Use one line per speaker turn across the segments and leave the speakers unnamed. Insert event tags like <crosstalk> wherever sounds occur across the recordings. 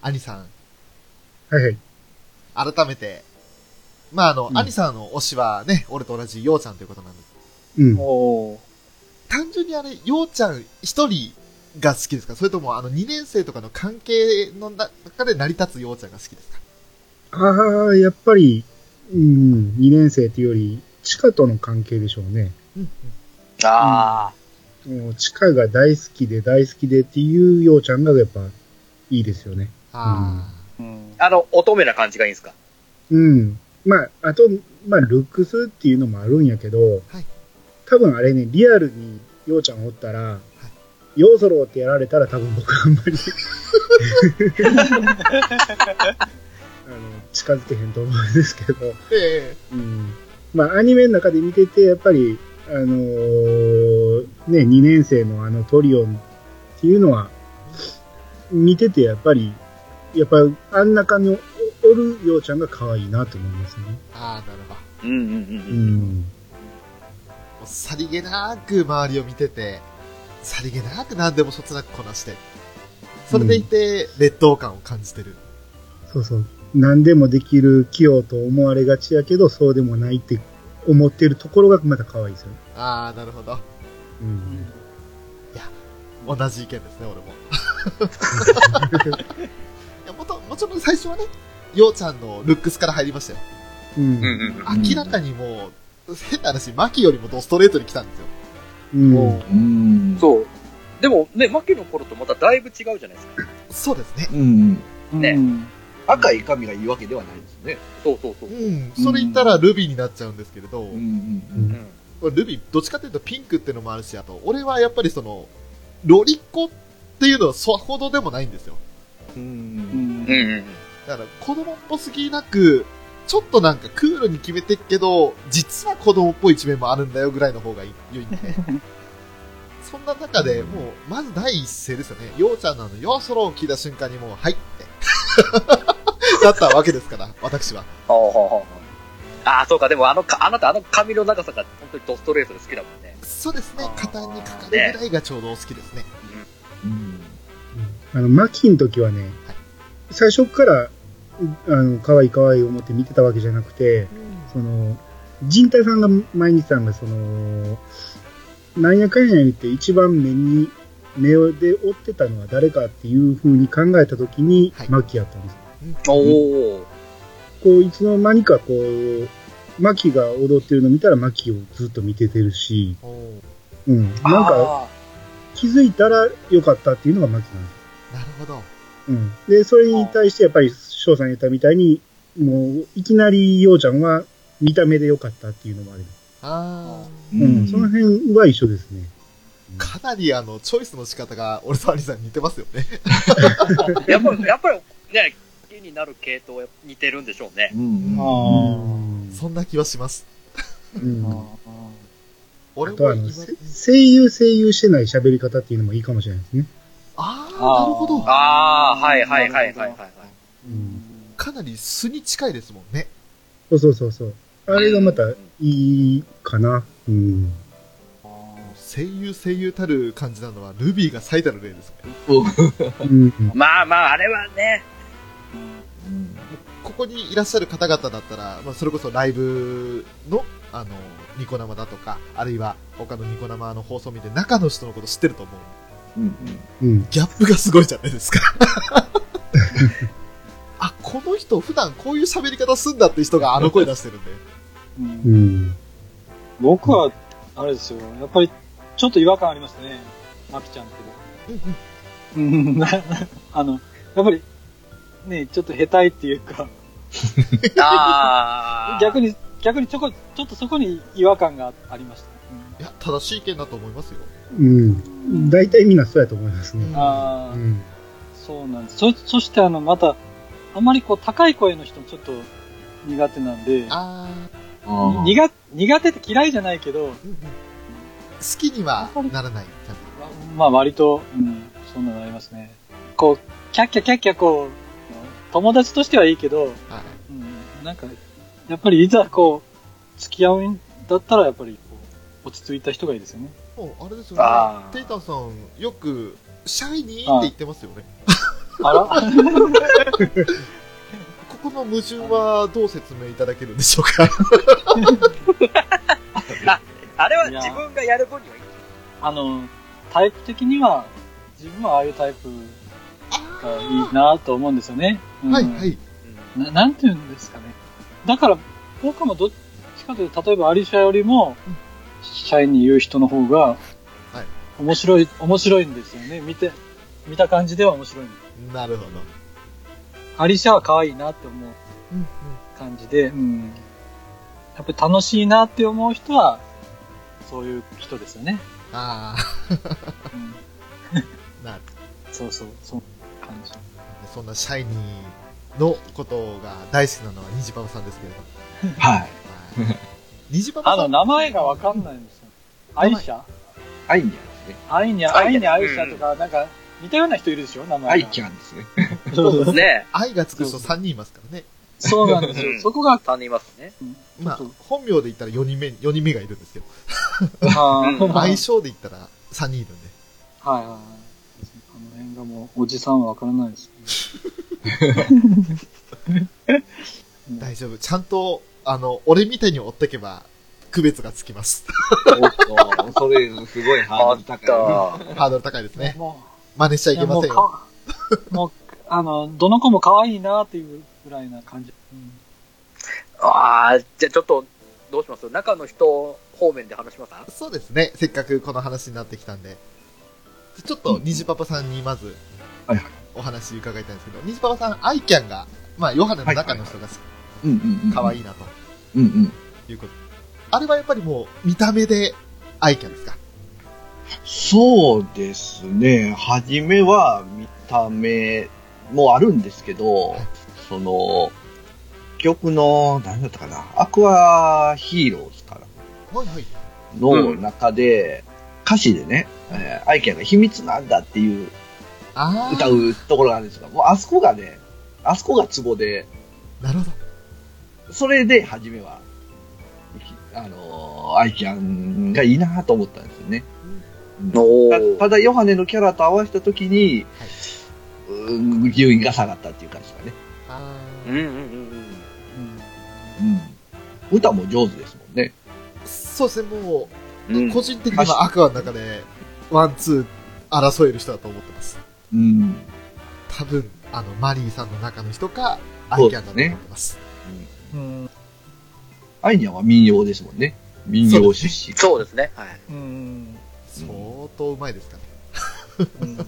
兄さん、
はいはい。
改めて、まあ、あの、
うん
兄さんの推しはね、俺と同じようちゃんということなんです。
うん。
おー
単純にあれ、ようちゃん一人が好きですか？それとも、あの、2年生とかの関係の中で成り立つようちゃんが好きですか？
ああ、やっぱり、うん、2年生というより、チカとの関係でしょうね。
うん、うん。
あ
もう、チカが大好きで大好きでっていうようちゃんがやっぱいいですよね。
あ
あ。うん。あの、乙女な感じがいいんですか？
うん。まあ、あと、まあ、ルックスっていうのもあるんやけど、
はい
多分あれね、リアルにようちゃんおったら、ヨーソローってやられたら多分僕あんまり <laughs> あの、近づけへんと思うんですけど、
ーえ
うん。まあ、アニメの中で見てて、やっぱり、あのーね、2年生のあのトリオンっていうのは、見ててやっぱり、やっぱあん中におおるようちゃんが可愛いなと思いますね。
えああ、なるほど。
うんうんうん
う
うん。
うさりげなく周りを見てて、さりげなく何でもそつなくこなして、それでいて、劣等感を感じてる。
そうそう。何でもできる器用と思われがちやけど、そうでもないって思ってるところがまた可愛いですよね。
ああ、なるほど。
うん。
同じ意見ですね、俺も。<laughs> ともちろん最初はね、ようちゃんのルックスから入りましたよ。
うん。
うんうんうん。
明らかにもう、変な話、マキよりもドストレートに来たんですよ。
うん。
うん。
そう。でもね、マキの頃とまただいぶ違うじゃないですか。
そうですね。
うん。
ね
うん
赤い髪がいいわけではないですね。
そうそうそうう。
ん。それ言ったらルビーになっちゃうんですけれど、
うんうん
うん
うん。
ルビー、どっちかというとピンクっていうのもあるし、あと、俺はやっぱりその、ロリコっていうのはそほどでもないんですよ。
うん。うん
だから子供っぽすぎなく、ちょっとなんかクールに決めてっけど、実は子供っぽい一面もあるんだよぐらいの方がいい良いんで。そんな中で、もう、まず第一声ですよね。ようちゃんのあの、ようそろを聞いた瞬間にもう、はいって。<laughs> だったわけですから、私は。
ほうほうほうほうああ、そうか、でもあのか、あなたあの髪の長さが本当にドストレートで好きだもんね。
そうですね肩にかかるぐらいがちょうど好きですね。
うん。
あの、マキの時はね、最初から、あの、可愛い可愛い思って見てたわけじゃなくて、その、陣太さんが前に言ってたのが、その、なんやかんや言って一番目に、目で追ってたのは誰かっていう風に考えた時に、
はい
マキやったんです。
おお。
こう、いつの間にかこう、マキが踊ってるの見たらマキをずっと見ててるし、うん。なんか気づいたら良かったっていうのがマキなんです。
なるほど。
うん。で、それに対してやっぱり翔さん言ったみたいに、もう、いきなりようちゃんは見た目で良かったっていうのもある。
あ
うん。その辺は一緒ですね。
ーかなりあの、チョイスの仕方が、俺とアリさん似てますよね。<laughs>
やっぱり、やっぱり、ね、好きになる系統は似てるんでしょうね。
うん。
あ
うん
そんな気はします。
うん。
俺
あとはあの、
も
声優声優してない喋り方っていうのもいいかもしれないですね。
あ
あ
なるほど。
ああ、はいはいはいはいはいはい。
うん。
かなり素に近いですもんね。
そうそうそうそう。あれがまたいいかな。うん。
声優声優たる感じなのは、ルビーが最たる例ですね。
うん。<laughs>
まあまあ、あれはね、
ここにいらっしゃる方々だったら、まあ、それこそライブの、あの、ニコ生だとか、あるいは他のニコ生の放送を見て中の人のこと知ってると思う。
うん。
うん。
ギャップがすごいじゃないですか。<laughs> あ、この人普段こういう喋り方すんだって人があの声出してるんで。
うん
うん。
僕は、あれですよ。やっぱり、ちょっと違和感ありましたね。マキちゃんって。
うん
あの、やっぱり、ね、ちょっと下手いっていうか、
ああ。
逆に、逆にちょこ、ちょっとそこに違和感がありました。
いや、正しい意見だと思いますよ。
うん。大体みんなそうやと思いますね。
ああ、
うん。
そうなんです。そ、そしてあの、また、あまりこう、高い声の人ちょっと苦手なんで、
あ
あ
苦、苦手って嫌いじゃないけど、
ー、うんうん、好きにはならない。ちゃんと
まあ割と、うん、そんなのありますね。こう、キャッキャキャッキャこう、友達としてはいいけど、
はい。
うん、なんか、やっぱりいざこう、付き合うんだったらやっぱりこう、落ち着いた人がいいですよね。
もう、あれですよね
あ。ー
テイタンさん、よく、シャイニーって言ってますよね。
あら？<laughs>
ここの矛盾はどう説明いただけるんでしょうか？
あれはい自分がやる分にはいい。
あの、タイプ的には、自分はああいうタイプがいいなと思うんですよね。うん
はい、はい。
ななんて言うんですかね。だから、僕もどっちかというと、例えばアリシャよりも、シャイに言う人の方が、面白い、面白いんですよね。見て、見た感じでは面白い。
なるほど。
アリシャは可愛いなって思う
うんうん
感じで、うん。やっぱり楽しいなって思う人は、そういう人ですよね。
あ
うん。
あ、なる
そうそう、そう感じ。
そんなシャイニーのことが大好きなのはニジパパさんですけれども。
はい。
はいニジパパ
あの。名前がわかんないんですよ。アイシャ？
アイニャンですね。
アイニャ、
アイニャ
アイシャとか、なんか、似たような人いるでしょ？名前が。
アイキャンですね。
そうそう
ね
愛がつく人3人いますからね。
そうなんですよ。
うん
そこが、
3人いますね。
まあ本名で言ったら4人目、4人目がいるんですけど、
あ
うん
ー <laughs>
相性で言ったら3人いるんで。
はいはいはい。あの辺がもう、おじさんはわからないです。<laughs>
大丈夫。ちゃんと、あの、俺みたいに追ってけば、区別がつきます。
おっと、それ、すごいハードル。高い。
ハードル高いですね。
も
真似しちゃ
う、
いけませんよ。
もうか、もう、あの、どの子も可愛いなっていうぐらいな感じ。うん
ああ、じゃあちょっと、どうします？中の人方面で話します？か
そうですね。せっかくこの話になってきたんで。ちょっと、ニジパパさんにまず
はいはい、
お話伺いたいんですけど、ニジパパさん、アイキャンが、まあ、ヨハネの中の人が好き
うんうんうん。い。
可愛いなと
うんうん。
いうこと。あれはやっぱりもう、見た目で、アイキャンですか？
そうですね。はじめは見た目もあるんですけど、その、曲の、何だったかな、アクアヒーローズかな
はいはい。
の中で、歌詞でね、えーアイキャンが秘密なんだっていう
ああ。
歌うところがあるんですが、もうあそこがね、あそこがツボで、
なるほど。
それで初めは、あのーアイキャンがいいなと思ったんですよね。
お
たただ、ヨハネのキャラと合わせたときに、うーん、牛員が下がったっていう感じですかね。
あ
うんうんうんうん。
うん
うん。歌も上手ですもんね。
ーそうですね、もう、
うん
個人的にはアクアの中で、ワン、ツー、争える人だと思ってます。
うん。
多分、あの、マリーさんの中の人か、アイキャンだと思ってます。
うん。
アイニャは民謡ですもんね。民謡出身。
そうですね。はい。
うん。
相当うまいですから。
うん。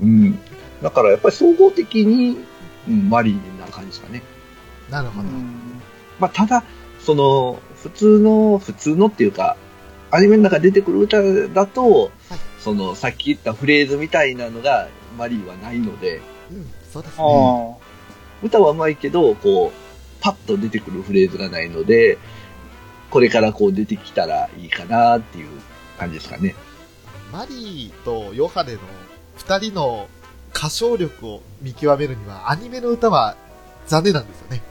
うん。だからやっぱり総合的に、うん、マリーな感じですかね。
なるほど。
まあ、ただ、その、普通の、普通のっていうか、アニメの中で出てくる歌だと、その、さっき言ったフレーズみたいなのが、マリーはないので、
うん、そうです
あ
ね。
あ。
歌は上手いけど、こう、パッと出てくるフレーズがないので、これからこう出てきたらいいかなっていう感じですかね。
マリーとヨハネの二人の歌唱力を見極めるには、アニメの歌は残念なんですよね。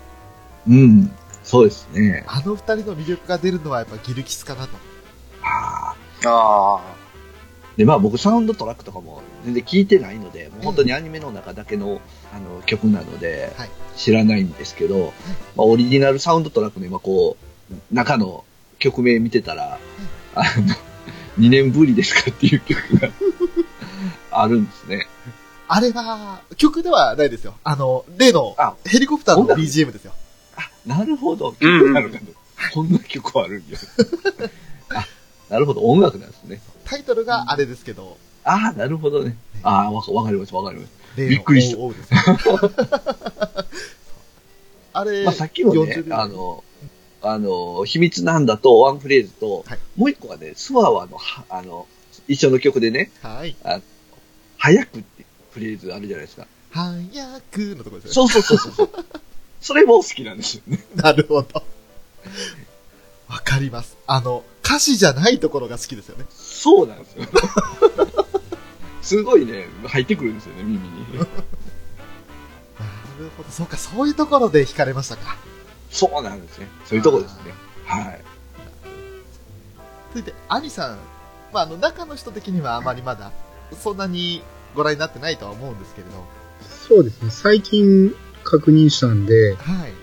うん。そうですね。
あの二人の魅力が出るのはやっぱギルキスかなと。
ああ。
ああ。
で、まあ僕サウンドトラックとかも全然聞いてないので、もう本当にアニメの中だけのあの曲なので
はい、
知らないんですけど、まあオリジナルサウンドトラックの今こう、中の曲名見てたら、あの、2年ぶりですかっていう曲が <laughs> あるんですね。
あれは、曲ではないですよ。あの、例の
あ、
ヘリコプターの BGM ですよ。
あ、なるほど。
うん
曲なのかな。こんな曲あるんや。<laughs> あ、なるほど。音楽なんですね。
タイトルがあれですけど、
ああ、なるほどね。ああ、わかわかります、わかります。びっくりした
おうあれ、
まあ、さっきのね
40、秒
あの、あの、秘密なんだと、ワンフレーズと、
はい
もう一個がね、スワワの、はあの、一緒の曲でね、
はい。
早くってフレーズあるじゃないですか。
早くのところですよね。
そうそうそうそう。<laughs> それも好きなんですよね。
なるほど。わかります。あの、歌詞じゃないところが好きですよね。
そうなんですよ。すごいね、入ってくるんですよね、耳に。
なるほど。そうか、そういうところで惹かれましたか。
そうなんですね。そういうとこですね。はい。
続いて、アニさん。まあ、あの、中の人的にはあまりまだ、そんなにご覧になってないとは思うんですけれど。
そうですね。最近確認したんで、
はい。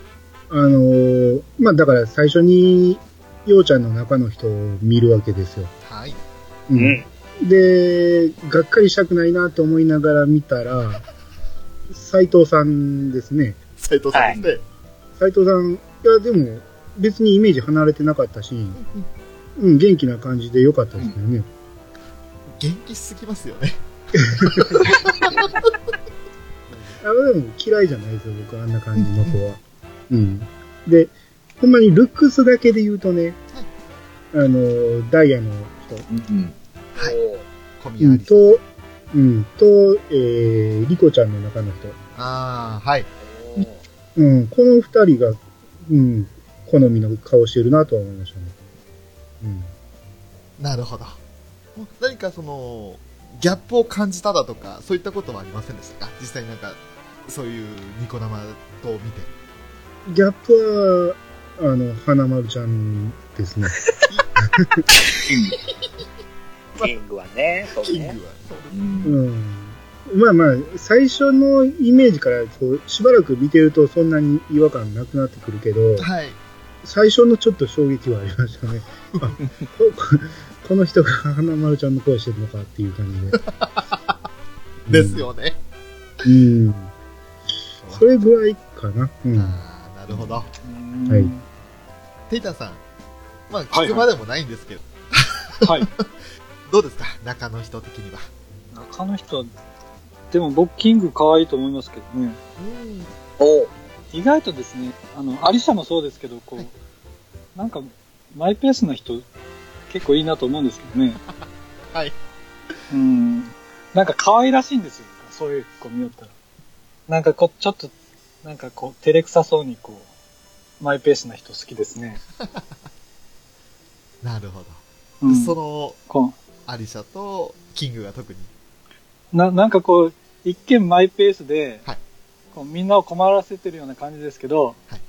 あのーまあ、だから最初に、ようちゃんの中の人を見るわけですよ。
はい。
う
うん。
で、がっかりしたくないなと思いながら見たら、斎藤さんですね。
斉藤さんですね。
斎藤さん、いや、でも、別にイメージ離れてなかったし、うん、元気な感じで良かったですよね。
元気しすぎますよね。<laughs>
あでも嫌いじゃないですよ、僕、あんな感じの子は。うん。で、ほんまにルックスだけで言うとね、あの、ダイヤの人、
うん。
はい小宮ありさん。
と、うん、と、えー、リコちゃんの中の人。
ああ、はい。
うん、この二人が、うん、好みの顔してるなとは思いましたね。うん。
なるほど。何かその、ギャップを感じただとか、そういったことはありませんでしたか？実際になんか、そういうニコ生と見て。
ギャップは、あの、花丸ちゃんですね。<laughs>
キングはね、そうね。
キングは。そう
ん。まあまあ、最初のイメージからこう、しばらく見てるとそんなに違和感なくなってくるけど、
はい。
最初のちょっと衝撃はありましたね。<laughs> あ <laughs> この人が花丸ちゃんの声してるのかっていう感じで。<laughs>
ですよね。
うん。うん。それぐらいかな。うん。
ああ、なるほど。
はい
テイタンさん。まあ、
はい
聞くまでもないんですけど、
はい。
どうですか？中の人的には。
中の人は、でも僕、キング可愛いと思いますけどね。
うん。
おー
意外とですね、あの、アリシャもそうですけど、こう、
はい
なんか、マイペースな人、結構いいなと思うんですけどね。<laughs>
はい。
うん。なんか可愛らしいんですよ。そういう子見よったら。なんかこう、ちょっと、なんかこう、照れくさそうにこう、マイペースな人好きですね。<laughs>
なるほど。
うん。
その、
こ
アリシャとキングが特に。
うな、なんかこう、一見マイペースで、
はい
こうみんなを困らせてるような感じですけど、
はい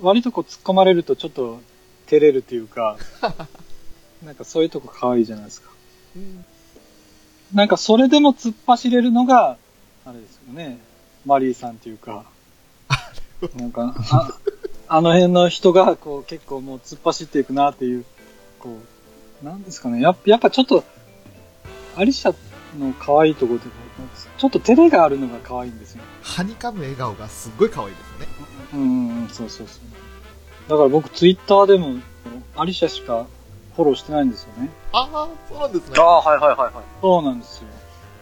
割とこう突っ込まれるとちょっと照れるというか、<laughs> なんかそういうとこ可愛いじゃないですか。なんかそれでも突っ走れるのが、あれですよね。マリーさんっていうか、なんか、あ <laughs> あの辺の人がこう結構もう突っ走っていくなっていう、こう、なんですかね。やっぱやっぱちょっと、アリシャの可愛いところで、ちょっと照れがあるのが可愛いんですよ。
はにかむ笑顔がすっごい可愛いですよね。
うんうんうん、そうそうそう。だから僕ツイッターでも、アリシャしかフォローしてないんですよね。
ああ、そうなんですね。
ああ、はいはいはいはい。
そうなんですよ。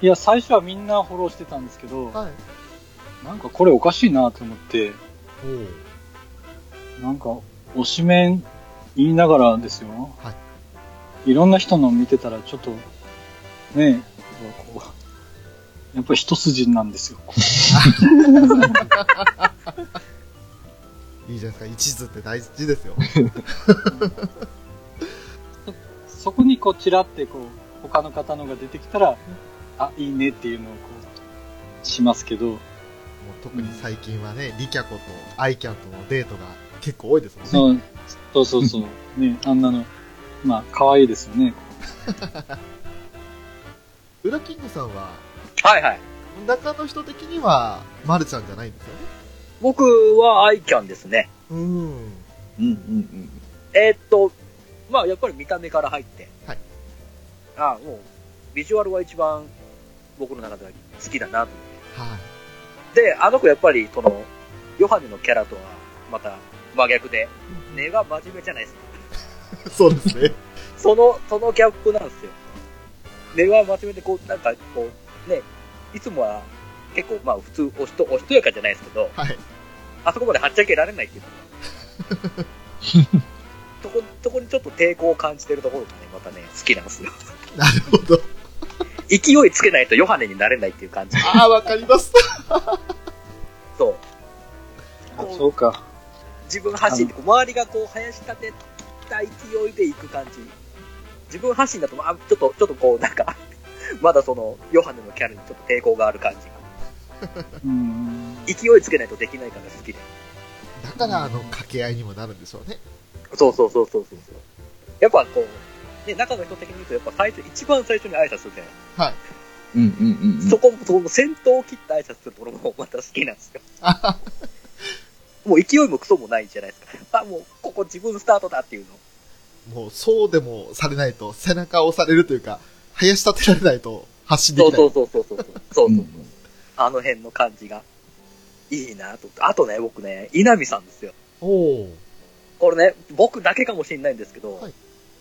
いや、最初はみんなフォローしてたんですけど、
はい。
なんかこれおかしいなと思って。なんか、推しメン言いながらですよ。。
はい
いろんな人の見てたらちょっと、ねえ、こう、やっぱり一筋なんですよ。<laughs>
いいじゃないですか。一途って大事ですよ。<laughs>
そこにこう、チラってこう、他の方のが出てきたら、あ、いいねっていうのをこう、しますけど、
もう特に最近はね、リキャコとアイキャンとのデートが結構多いですもんね。
そう、そうそうそう。ね、あんなの、まあ、可愛いですよね。<laughs>
ウラキングさんは、
はいはい。
中の人的には、マルちゃんじゃないんですよね？
僕はアイキャンですね。
うん。
うんうん
えーっと、まあやっぱり見た目から入って。
はい。
ああ、もう、ビジュアルが一番僕の中では好きだなと思って。
はい。
で、あの子やっぱり、その、ヨハネのキャラとは、また真逆で、根が真面目じゃないですか。<laughs>
そうですね。<laughs>
その、そのギャップなんですよ。根は真面目で、こう、なんか、こう、ね、いつもは、結構、まあ、普通、おしと、おしとやかじゃないですけど、
はい。
あそこまではっちゃけられないっていうのが。<laughs> そこ、そこにちょっと抵抗を感じてるところがね、またね、好きなんですよ。
なるほど。
勢いつけないとヨハネになれないっていう感じ。
ああ、わかります。
そう。
あそうか。
自分発信で、こう周りがこう、林立てた勢いで行く感じ。自分発信だと、あ、ちょっと、ちょっとこう、なんか、<laughs> まだその、ヨハネのキャラにちょっと抵抗がある感じが。
うん。
勢いつけないとできないから好きで。
だから、あの、掛け合いにもなるんでしょうね。
そうそうそうそうそうそう。やっぱこう、ね、中の人的に言うと、やっぱ最初、一番最初に挨拶するじゃない
はい。
うんうんうん。
そこも、その先頭を切って挨拶するところもまた好きなんですよ。<laughs> もう勢いもクソもないじゃないですか。あ、もう、ここ自分スタートだっていうの。
もう、そうでもされないと、背中を押されるというか、林立てられないと発信できない。
そうそうそうそうそう。そうそうう。
ん
あの辺の感じが。いいなと。あとね、僕ね、稲見さんですよ。
おお。
これね、僕だけかもしれないんですけど、
はい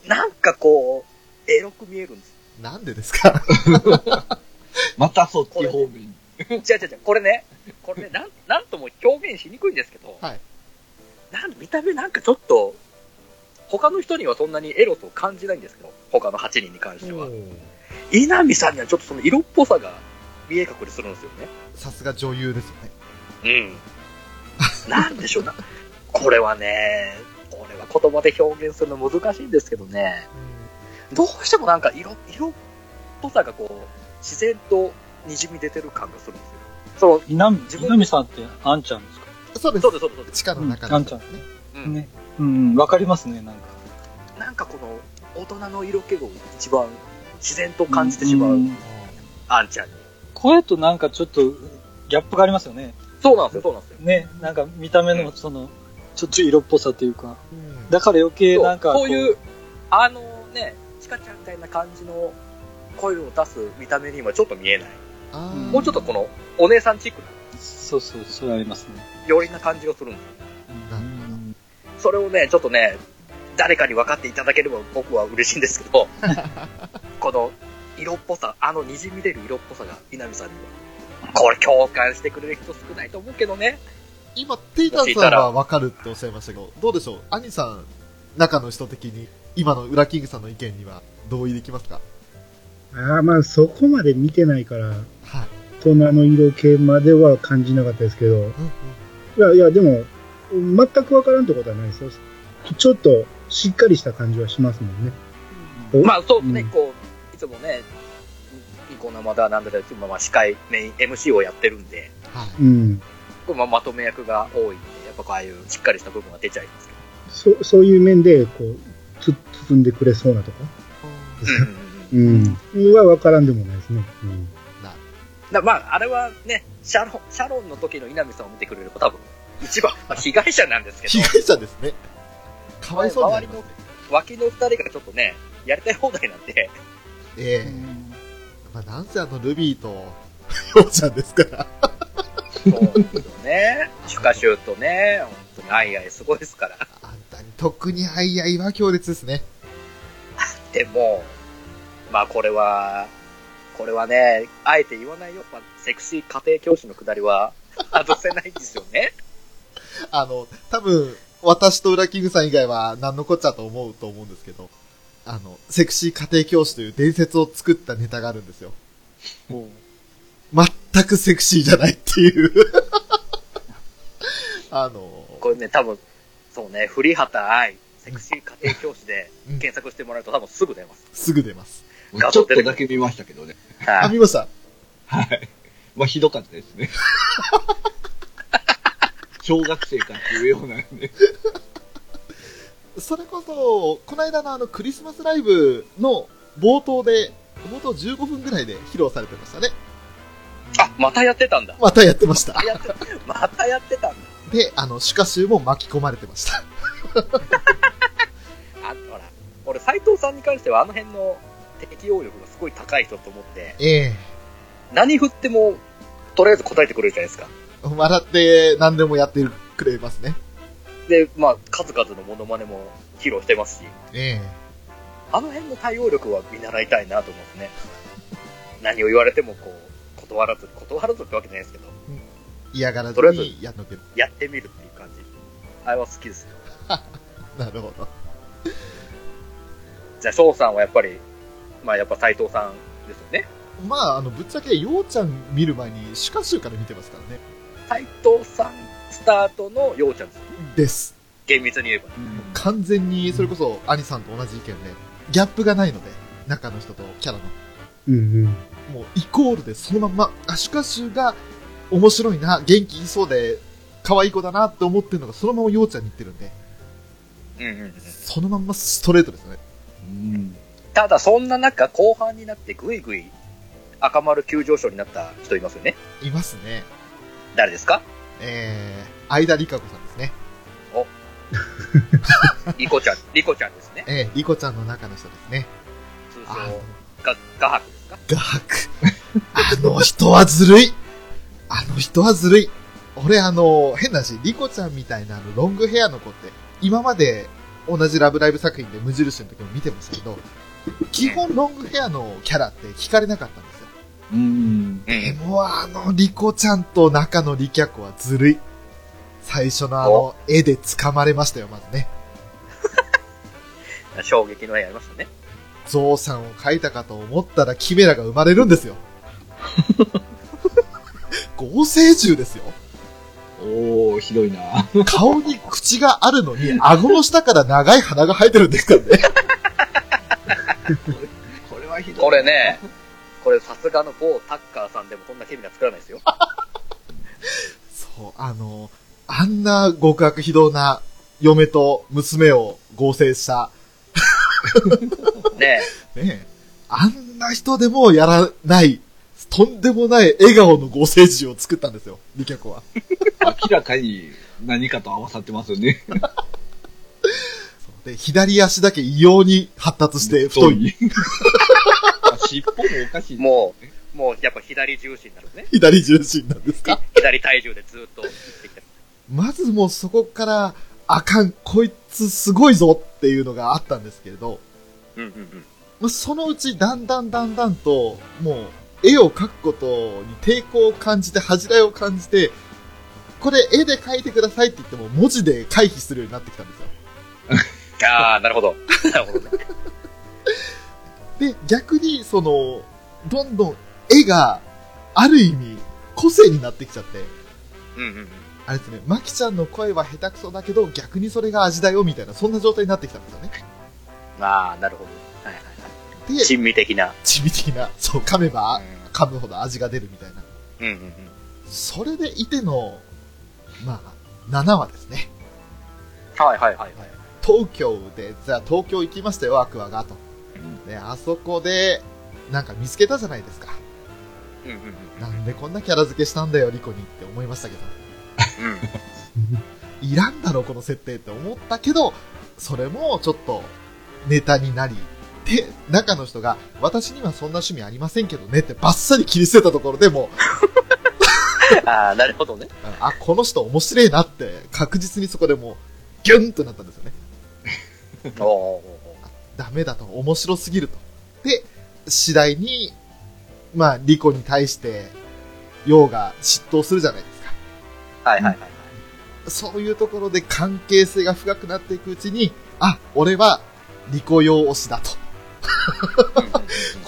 なんかこう、エロく見えるんです
なんでですか？<laughs>
またそっち方面に。
違う違う違う、これね、これね、なん、なんとも表現しにくいんですけど、
はい。
なん、見た目なんかちょっと、他の人にはそんなにエロスを感じないんですけど、他の8人に関しては。稲見さんにはちょっとその色っぽさが見え隠れするんですよね。
さすが女優ですよね。
うん。なんでしょうな。これはね、これは言葉で表現するの難しいんですけどね、どうしてもなんか色、色っぽさがこう、自然と滲み出てる感がするんですよ。そう、
稲見
自分
稲見さんってあんちゃんですか？
そうです
そう。です、そうです。
地下の中の
うんあんちゃん
ね。
うん
ね。うん、わかりますね、なんか。
なんかこの、大人の色気を一番自然と感じてしまう、
ん
あんちゃんに。
声となんかちょっとギャップがありますよね。
そうなんですよ、そうなんですよ。
ね、なんか見た目のその、ちょっと色っぽさというか。
うん
だから余計なんか
そういう、あのね、チカちゃんみたいな感じの声を出す見た目にはちょっと見えない。もうちょっとこの、お姉さんチックな、
そうそう、それありますね。
よりな感じがするんですよ。
なるほど
それをね、ちょっとね、誰かに分かっていただければ僕は嬉しいんですけど、<laughs> この色っぽさ、あの滲み出る色っぽさが稲見さんには、これ共感してくれる人少ないと思うけどね。
今、テイターさんはわかるっておっしゃいましたけど、どうでしょう？兄さん、中の人的に、今のウラキングさんの意見には同意できますか？
ああ、まあそこまで見てないから、
はい。
大人の色気までは感じなかったですけど、
うんうん
いやいや、でも、全くわからんってことはないですよ。ちょっとしっかりした感じはしますもんね。お
まあそうですね、
うん
こう、いつもね、ニコ生だなんだか、まあまあ司会、メイン MC をやってるんで、
はい。
うん。
まあまとめ役が多いんで、やっぱこうああいうしっかりした部分が出ちゃいますけど。
そそういう面で、こう、つ、包んでくれそうなとか、
うんうんうん
うん。はわからんでもないですね。うん。
な
だまあ、あれはね、シャロン、シャロンの時の稲見さんを見てくれれば多分、一番、まあ、<laughs> 被害者なんですけど
被、害者ですね。かわいそうになりますね。
脇の二人がちょっとね、やりたい放題なんで、
ええまあ、なんせあの、ルビーと、ヨウちゃんですから。
そうですよね。シュカシュとね、本当にアイアイすごいですから。
あんたに特にアイアイは強烈ですね。
でも、まあこれは、これはね、あえて言わないよ。まあ、セクシー家庭教師のくだりは <laughs> 外せないんですよね。
あの、多分、私とウラキングさん以外は何のこっちゃと思うと思うんですけど、あの、セクシー家庭教師という伝説を作ったネタがあるんですよ。全くセクシーじゃないっていう。<laughs> あの、
これね、多分、そうね、振畑愛、セクシー家庭教師で
うん
検索してもらうと多分すぐ出ます。
すぐ出ます。
ちょっとだけ見ましたけどね。
あ、
はい。
見ました？
はい。まあ、ひどかったですね。<laughs> 小学生かっていうようなね。
それこそ、この間のあのクリスマスライブの冒頭で、冒頭15分ぐらいで披露されてましたね。
あ、またやってたんだ。
またやってました
ま。たやってた。またやってたんだ。
で、あの、シュカシュも巻き込まれてました。<laughs>
あ、ほら、俺斎藤さんに関してはあの辺の適応力がすごい高い人と思って、
え
何振っても、とりあえず答えてくれるじゃないですか。
え笑って何でもやってくれますね。
で、まあ、数々のモノマネも披露してますし、
え
あの辺の対応力は見習いたいなと思うんですね。何を言われてもこう、断らず、断らずってわけじゃないですけど、
え嫌がらず
とりあえず
にやっのける。
やってみるっていう感じ。あれは好きですよ。<laughs>
なるほど。
じゃあ、翔さんはやっぱり、まあやっぱ斎藤さんですよね。
まあ、あの、ぶっちゃけ、ようちゃん見る前に、シュカシュから見てますからね。
斎藤さんスタートのようちゃんですよね。
です。
厳密に言えば。
完全に、それこそ、兄さんと同じ意見で、ギャップがないので、中の人とキャラの。
うんうん。
もう、イコールでそのまんま、あ、シュカシュが面白いな、元気いそうで、可愛い子だなって思ってるのが、そのままようちゃんに言ってるんで、
うんうんうん。
そのまんまストレートですよね。
うん。
ただそんな中、後半になってぐいぐい、赤丸急上昇になった人いますよね。
いますね。
誰ですか？
えー、相田理香子さんですね。<laughs>
リコちゃん、リコちゃんですね。
えー、リコちゃんの中の人ですね。
通
あ
称、ガ、ガハクですか？
ガハク。あの人はずるい。あの人はずるい。俺あの、変な話、リコちゃんみたいなあの、ロングヘアの子って、今まで同じラブライブ作品で無印の時も見てましたけど、基本ロングヘアのキャラって聞かれなかったんですよ。
うん。
でもあのリコちゃんと中のリキャコはずるい。最初のあの絵で掴まれましたよ、まずね。<laughs>
衝撃の絵ありましたね。
ゾウさんを描いたかと思ったらキメラが生まれるんですよ。<laughs> 合成獣ですよ。
おー、ひどいな。
顔に口があるのに、顎の下から長い鼻が生えてるんですからね。<laughs> <laughs>
これはひどい。
これね、これさすがの某タッカーさんでもこんなケミナ作らないですよ。<laughs>
そう、あの、あんな極悪非道な嫁と娘を合成した、
ね <laughs>
ねえ、あんな人でもやらない、とんでもない笑顔の合成獣を作ったんですよ、リキャコは。
明らかに何かと合わさってますよね。
で、左足だけ異様に発達して太い。
い。尻尾もおかしい。
もう、もうやっぱ左重心になるんですね。
左重心なんですか？
左体重でずっと生きてきてる。
まずもうそこから、あかん、こいつすごいぞっていうのがあったんですけれど、
うんうんうん。
まあそのうちだんだんだんだんと、もう、絵を描くことに抵抗を感じて、恥じらいを感じて、これ絵で描いてくださいって言っても文字で回避するようになってきたんですよ。<laughs>
ああ、なるほど。なるほどね。
で、逆に、その、どんどん絵が、ある意味、個性になってきちゃって、
うんうんうん。
あれですね、マキちゃんの声は下手くそだけど、逆にそれが味だよ、みたいな、そんな状態になってきたんですよね。
ああ、なるほど。はいはいはい。
で、
珍味的な。
地味的な、そう、噛めば噛むほど味が出るみたいな。
うんうんうん。
それでいての、まあ、7話ですね。
はいはいはいはい。
東京で、じゃあ東京行きましたよ、アクアが、と。で、あそこで、なんか見つけたじゃないですか。
うんうん
なんでこんなキャラ付けしたんだよ、リコにって思いましたけど。<laughs> いらんだろ、この設定って思ったけど、それもちょっとネタになり、で、中の人が、私にはそんな趣味ありませんけどねってバッサリ切り捨てたところでもう、<laughs>
ああ、なるほどね。
あ、この人面白いなって確実にそこでもう、ギュンとなったんですよね。<laughs> ダメだと、面白すぎると。で、次第に、まあ、リコに対して、ヨウが嫉妬するじゃないですか。
ーはいはいはいはい。
そういうところで関係性が深くなっていくうちに、あ、俺は、リコ用推しだと。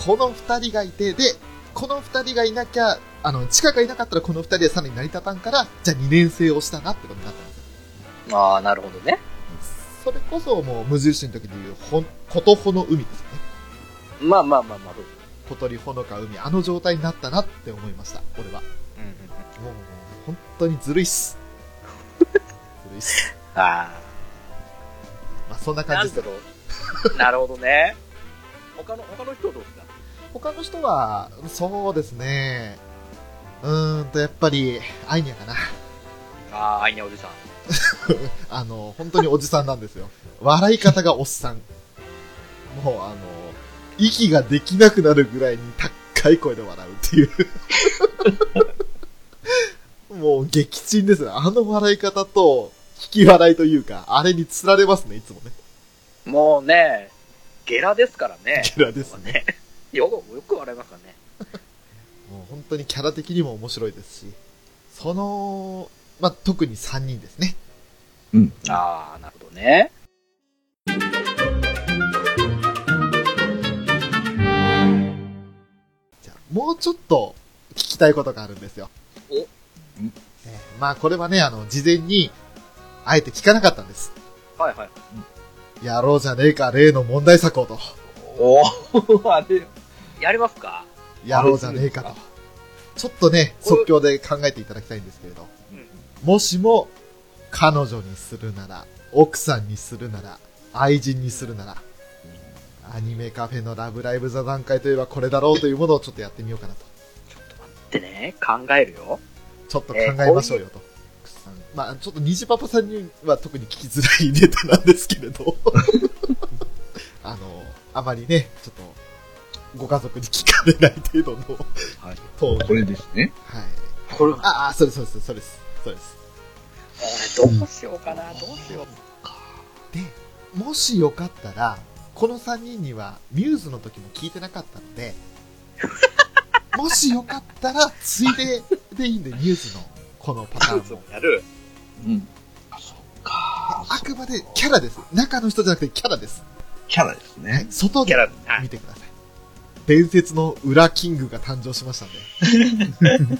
この二人がいて、で、この二人がいなきゃ、あの、チカがいなかったらこの二人でさらに成り立たんから、じゃあ二年生をしたなってことになったんですよ。
ああ、なるほどね。
それこそもう無印の時でいう、ほん、ことほの海ですよね。
まあまあまあまあ、
小鳥ほのか海、あの状態になったなって思いました、俺は。
うんうんうん。
もう、本当にずるいっす。ずるいっす。<laughs>
あ
まあ、そんな
あ。
感じです
なんだ。ろう。なるほどね。他の、他の人はどうですか？
他の人は、そうですね。うーんと、やっぱり、アイニャかな。
ああ、アイニャおじさん。<laughs>
あの、本当におじさんなんですよ。笑い方がおっさん。もう、あの、息ができなくなるぐらいに高い声で笑うっていう。<laughs> もう激鎮ですね。あの笑い方と、引き笑いというか、あれに釣られますね、いつもね。
もうね、ゲラですからね。
キャラですね。
よく、よく笑いますからね。<laughs>
もう本当にキャラ的にも面白いですし、その、まあ、特に3人ですね。
うん。
ああ、なるほどね。
じゃあ、もうちょっと聞きたいことがあるんですよ。
お
えーまあ、これはね、あの、事前に、あえて聞かなかったんです。
はいはい。
やろうじゃねえか、例の問題作をと。
おー、<laughs> あれ、
やりますか？
やろうじゃねえかと。ちょっとね、即興で考えていただきたいんですけれど。
うん。
もしも、彼女にするなら、奥さんにするなら、愛人にするなら、アニメカフェのラブライブ座談会といえばこれだろうというものをちょっとやってみようかなと。
でね、考えるよ。
ちょっと考えましょうよと。まあ、ちょっと虹パパさんには特に聞きづらいネタなんですけれど。<laughs> あの、あまりね、ちょっと、ご家族に聞かれない程度の、
はい。
トーン
これですね。
はい。
これ、
ああ、そうです、そうです、そうです。そうです。
俺どうしようかな、どうしよう。
で、もしよかったら、この3人にはミューズの時も聞いてなかったので、<laughs> もしよかったら、ついででいいんで、ミューズのこのパターンも。
やる。
うん。あ、そっか。
あくまでキャラです。中の人じゃなくてキャラです。
キャラです
はい
ね。
外で
キャラ、はい
見てください。伝説の裏キングが誕生しましたんで。<laughs>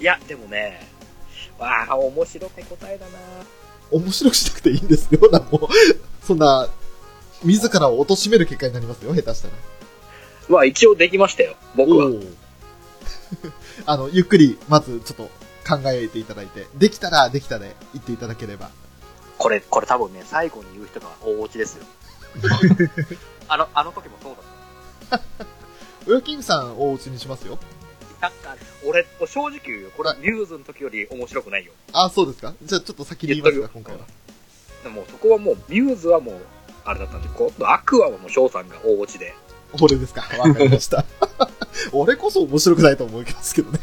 いや、でもね、わあ、面白い答えだな。
面白くしなくていいんですよ。なんもうそんな、自らを貶める結果になりますよ、下手したら。
まあ一応できましたよ、僕は。<laughs>
あの、ゆっくり、まずちょっと考えていただいて、できたらできたで言っていただければ。
これ、これ多分ね、最後に言う人が大落ちですよ。<laughs> あの、あの時もそうだった。<laughs>
ウラキングさん大打ちにしますよ。
俺、正直言うよ。これ
はい、
ミューズの時より面白くないよ。
あ、そうですか？じゃあちょっと先に言いますか、今回は。
でも、そこはもう、ミューズはもう、あれだったんで、今度、アクアはもう翔さんが大落ちで。
俺ですか？わかりました。<laughs> 俺こそ面白くないと思いますけどね。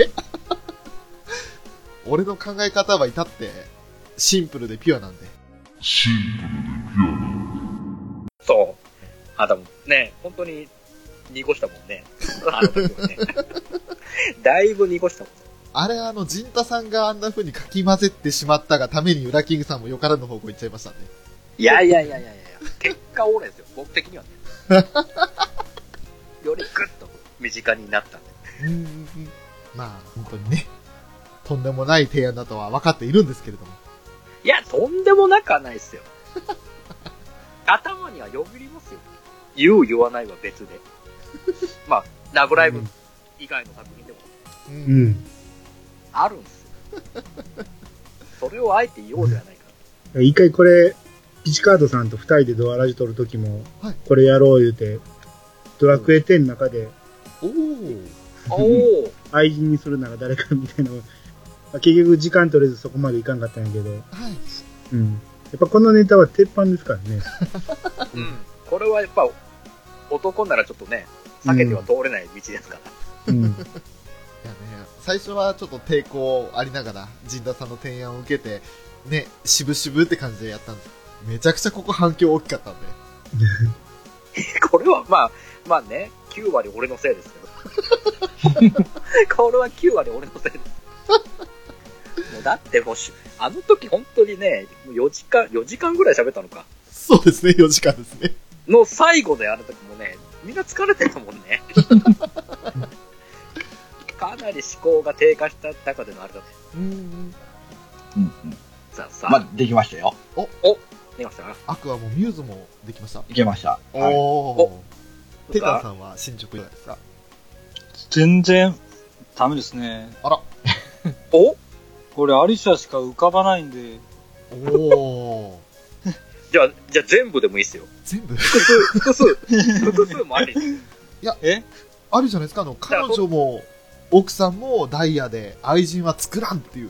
俺の考え方は至って、シンプルでピュアなんで。
そう。あ、でもね、本当に、濁したもんね。あの時はね。だいぶ濁したもん。
あれあの、ジンタさんがあんな風にかき混ぜてしまったがために、ウラキングさんもよからぬ方向行っちゃいましたね。
いやいやいやいやいや結果オーレですよ、僕的にはね。よりグッと身近になったんで。
うん。まあ、本当にね、とんでもない提案だとは分かっているんですけれども。
いや、とんでもなくはないですよ。頭にはよぎりますよ。言う言わないは別で。まあ、ラブライブ以外の作品でも
う。
うんん。
あるんですよ。それをあえて言おうではないか。
一回これ、ピチカードさんと二人でドアラジ撮るときも
はい、
これやろう言うて、ドラクエ10の中で
おー。
おお
愛人にするなら誰かみたいなのを、まあ結局時間取れずそこまでいかんかったんやけど、
はい。
うん。やっぱこのネタは鉄板ですからね。<laughs>
うん。これはやっぱ、男ならちょっとね、避けては通れない道ですから。
うん。<laughs>
いやね、最初はちょっと抵抗ありながら、陣田さんの提案を受けて、ね、渋々って感じでやったんです。めちゃくちゃここ反響大きかったんで。<laughs>
これはまあ、まあね、9割俺のせいですけど。<laughs> これは9割俺のせいです。もうだってもうし、あの時本当にね、もう4時間、4時間ぐらい喋ったのか。
そうですね、4時間ですね。
の最後でやる時もね、みんな疲れてたもんね。<laughs> かなり思考が低下した中でのあれだね。
うん。
うんうん。
さあさあ、
まあ、できましたよ。
出ました？か
アクアもミューズもできました？
いけました。はい。
おー。テタさんは進捗いかがですか？
全然、ダメですね。
あら。
お？
これ、アリシャしか浮かばないんで、
おー。
じゃあ、じゃあ全部でもいいっすよ。
全部？
複数、複数、複数もあり。
え？
あるじゃないですか、あの、彼女も、奥さんもダイヤで愛人は作らんっていう。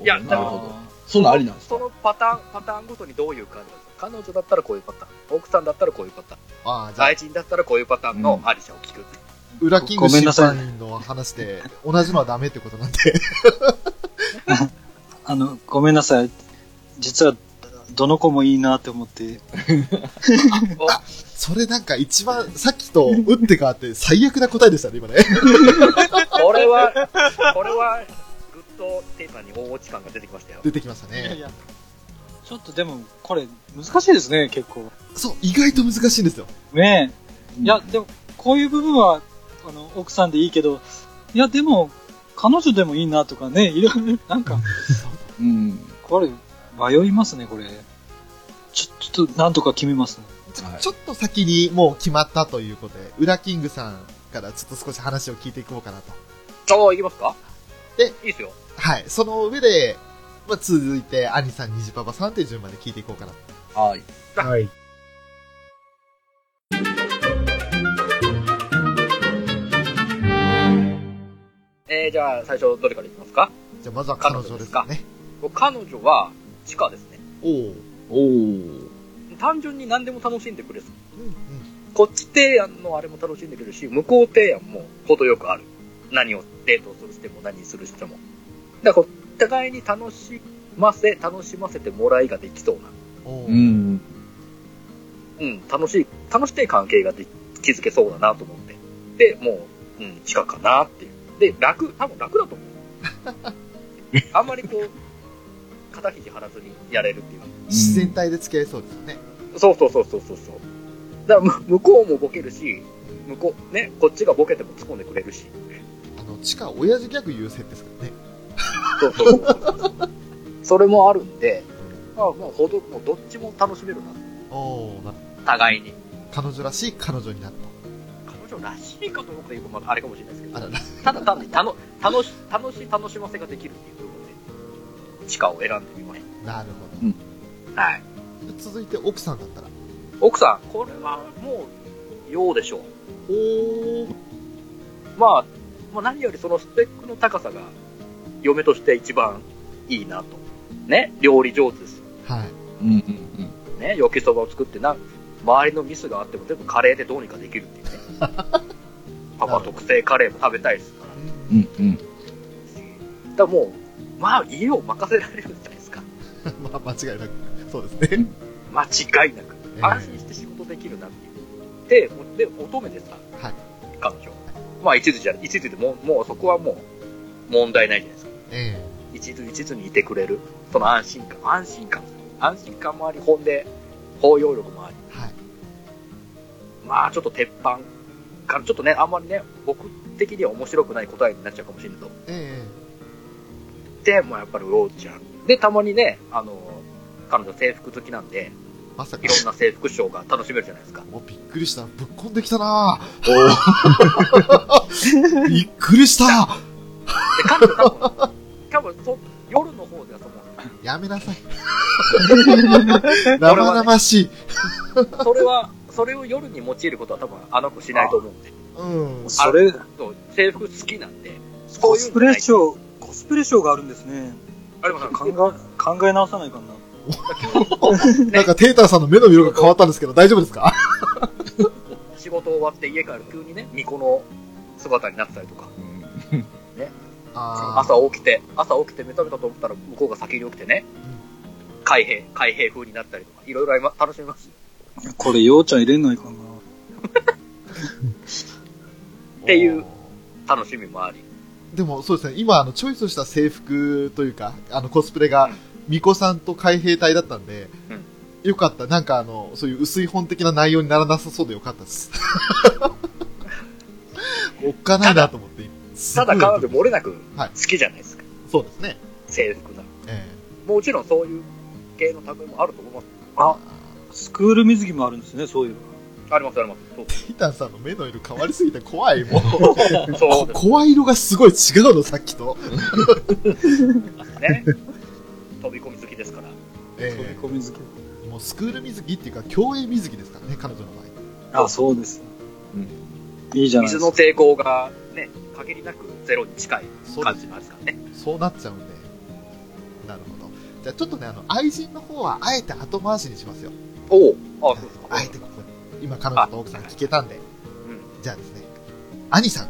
いや
なるほど。
あ
そんなんありなんですか？
そのパターン、パターンごとにどういう感じなんですか彼女だったらこういうパターン。奥さんだったらこういうパターン。
ああ、じゃあ
愛、人だったらこういうパターンのアリシャを聞く。
ウラキング審
ごめんなさい
判員の話で、同じのはダメってことなんで。
ーあの、ごめんなさい。実は、どの子もいいなって思って、
それなんか一番、さっきと打って変わって最悪な答えでしたね、今ね。
これは、これは、グッドテーマに大落ち感が出てきましたよ。
出てきましたね。
いやいや、ちょっとでも、これ、難しいですね、結構。
そう、意外と難しいんですよ。
ねえ。いや、でも、こういう部分は、あの、奥さんでいいけど、いや、でも、彼女でもいいなとかね、いろいろ、なんか、
うん。
これ、迷いますね、これ。ちょ、ちょっと、なんとか決めますね。
ちょ、はい、
ちょっと先にもう決まったということで、ウラキングさんからちょっと少し話を聞いていこうかなと。
ああ、いきますか？
で、
いいですよ。
はい。その上で、まあ、続いて、アニさん、ニジパパさんって順番で聞いていこうかな。
はい。
はい。
えー、じゃあ、最初、どれからいきますか？
じゃあ、まずは彼女ですかね。
彼女は、地下ですね。
おお。
単純に何でも楽しんでくれそう。
うんうん。
こっち提案のあれも楽しんでくれるし、向こう提案も程よくある。何をデートするしても何するしても。だからこう、互いに楽しませ、楽しませてもらいができそうな。
おー
うん。
うん、楽しい、楽しい関係がで築けそうだなと思って。で、もう、うん、地下かなっていう。で、楽、多分楽だと思う。<laughs> あんまりこう、肩肘張らずにやれるっていう。
自然体で付き合いそうですよね。
そうそうそうそうそうそう。だからむ向こうもボケるし、向こう、ね、こっちがボケても突っ込んでくれるし。
あの、地下親父ギャグ優先ですからね。
そうそうそうそれもあるんで、まあ、もうほど、もうどっちも楽しめるな。
おおな
互いに。
彼女らしい彼女になっ
彼女らしいかと思って言うと、まあ、あれかもしれないですけど
ら、ら。
ただ単に楽楽し、楽し、楽しませができるっていう地下を選んでみまし
なるほ
た。はい。
ど。続いて奥さんだったら？
奥さん、これはもう、ようでしょう。
おお。
まあ、まあ、何よりそのスペックの高さが、嫁として一番いいなと。ね、料理上手です。
はい。
うんうんうん。
ね、焼きそばを作ってな、周りのミスがあっても全部カレーでどうにかできるっていうね。<laughs> パパ特製カレーも食べたいですから。
うんうん。
だからもう、まあ家を任せられるんじゃないですか。<laughs>
まあ、間違いなく。そうですね。<laughs>
間違いなく。
ええ
安心して仕事できるなっていう。で、で、乙女でさ、
はい。
彼女。まあ一途じゃ、一途でもう、もうそこはもう、問題ないじゃないですか。
え
一途一途にいてくれる。その安心感、安心感。安心感もあり、ほんで、包容力もあり。
えはい。
まあちょっと鉄板から、ちょっとね、あんまりね、僕的には面白くない答えになっちゃうかもしれないけど。
え
で、もうやっぱりウォーちゃん。で、たまにね、あの、彼女制服好きなんで、
えまさか
い。ろんな制服ショーが楽しめるじゃないですか。
もうびっくりした。ぶっこんできたなぁ <laughs> びっくりした
で、彼女多分、多分そ夜の方ではその、
やめなさい。<laughs> 生々しい。
それは、それを夜に用いることは多分あの子しないと思うんで。
うん。
それ、
制服好きなんで、そ
コスプ
ういうのない
レショー、コスプレショーがあるんですね。
あります
考え、考え直さないかな。<laughs>
なんかテーターさんの目の色が変わったんですけど、大丈夫ですか？
仕事終わって家帰る急にね、巫女の姿になってたりとか、
あ
朝起きて、朝起きて目覚めたと思ったら向こうが先に起きてね、海兵、海兵風になったりとか、いろいろ楽しめますよ。
これ、ようちゃん入れないかな。<laughs>
っていう楽しみもあり。
でもそうですね、今あのチョイスした制服というか、あのコスプレが、巫女さんと海兵隊だったんで、よかった。なんかあの、そういう薄い本的な内容にならなさそうでよかったです。<laughs> おっかないなと思って。
ただ彼女漏れなく
はい
好きじゃないですか、
そうですね。
制服が。
え
もちろんそういう系の類もあると思います。
あ、スクール水着もあるんですね、そういうの。
ありますあります。そう
えティタンさんの目の色変わりすぎて怖い。もう、
そうで
こ <laughs> 声色がすごい違うの、さっきと。
すね。飛び込み好きですから。
え
飛び
え
込み水着。
もうスクール水着っていうか、競泳水着ですからね、彼女の場合。
あ、そうです。
うん
いいじゃない。
水の抵抗がね、限りなくゼロに近い感じなんですからね。
そうなっちゃうんで。なるほど。じゃあちょっとね、あの、愛人の方はあえて後回しにしますよ。
おおあそうですか。
あえて。今、彼女と奥さん聞けたんで。
うん。
じゃあですね、兄さん。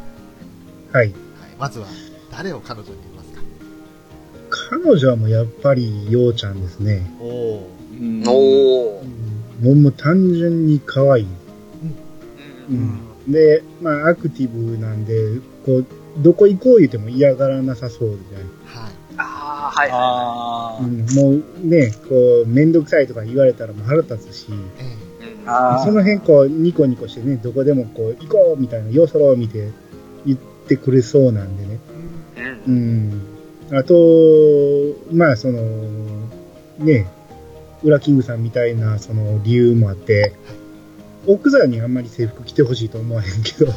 はい。
はい、まずは、誰を彼女に入れますか？
彼女はもうやっぱり、ようちゃんですね。
おお
うん
おお。
もうもう単純に可愛い。
う。
うんん。で、まあ、アクティブなんで、こう、どこ行こう言っても嫌がらなさそうじゃない。
はい。
ああ、はいは
あ
うん、もうね、こう、めんどくさいとか言われたらもう腹立つし、
え
い。
その辺こう、ニコニコしてね、どこでもこう、行こうみたいな、よそろ見て言ってくれそうなんでね。
え
うん
うん。あと、まあ、その、ね、ウラキングさんみたいな、その理由もあって、奥座にあんまり制服着てほしいと思わへんけど、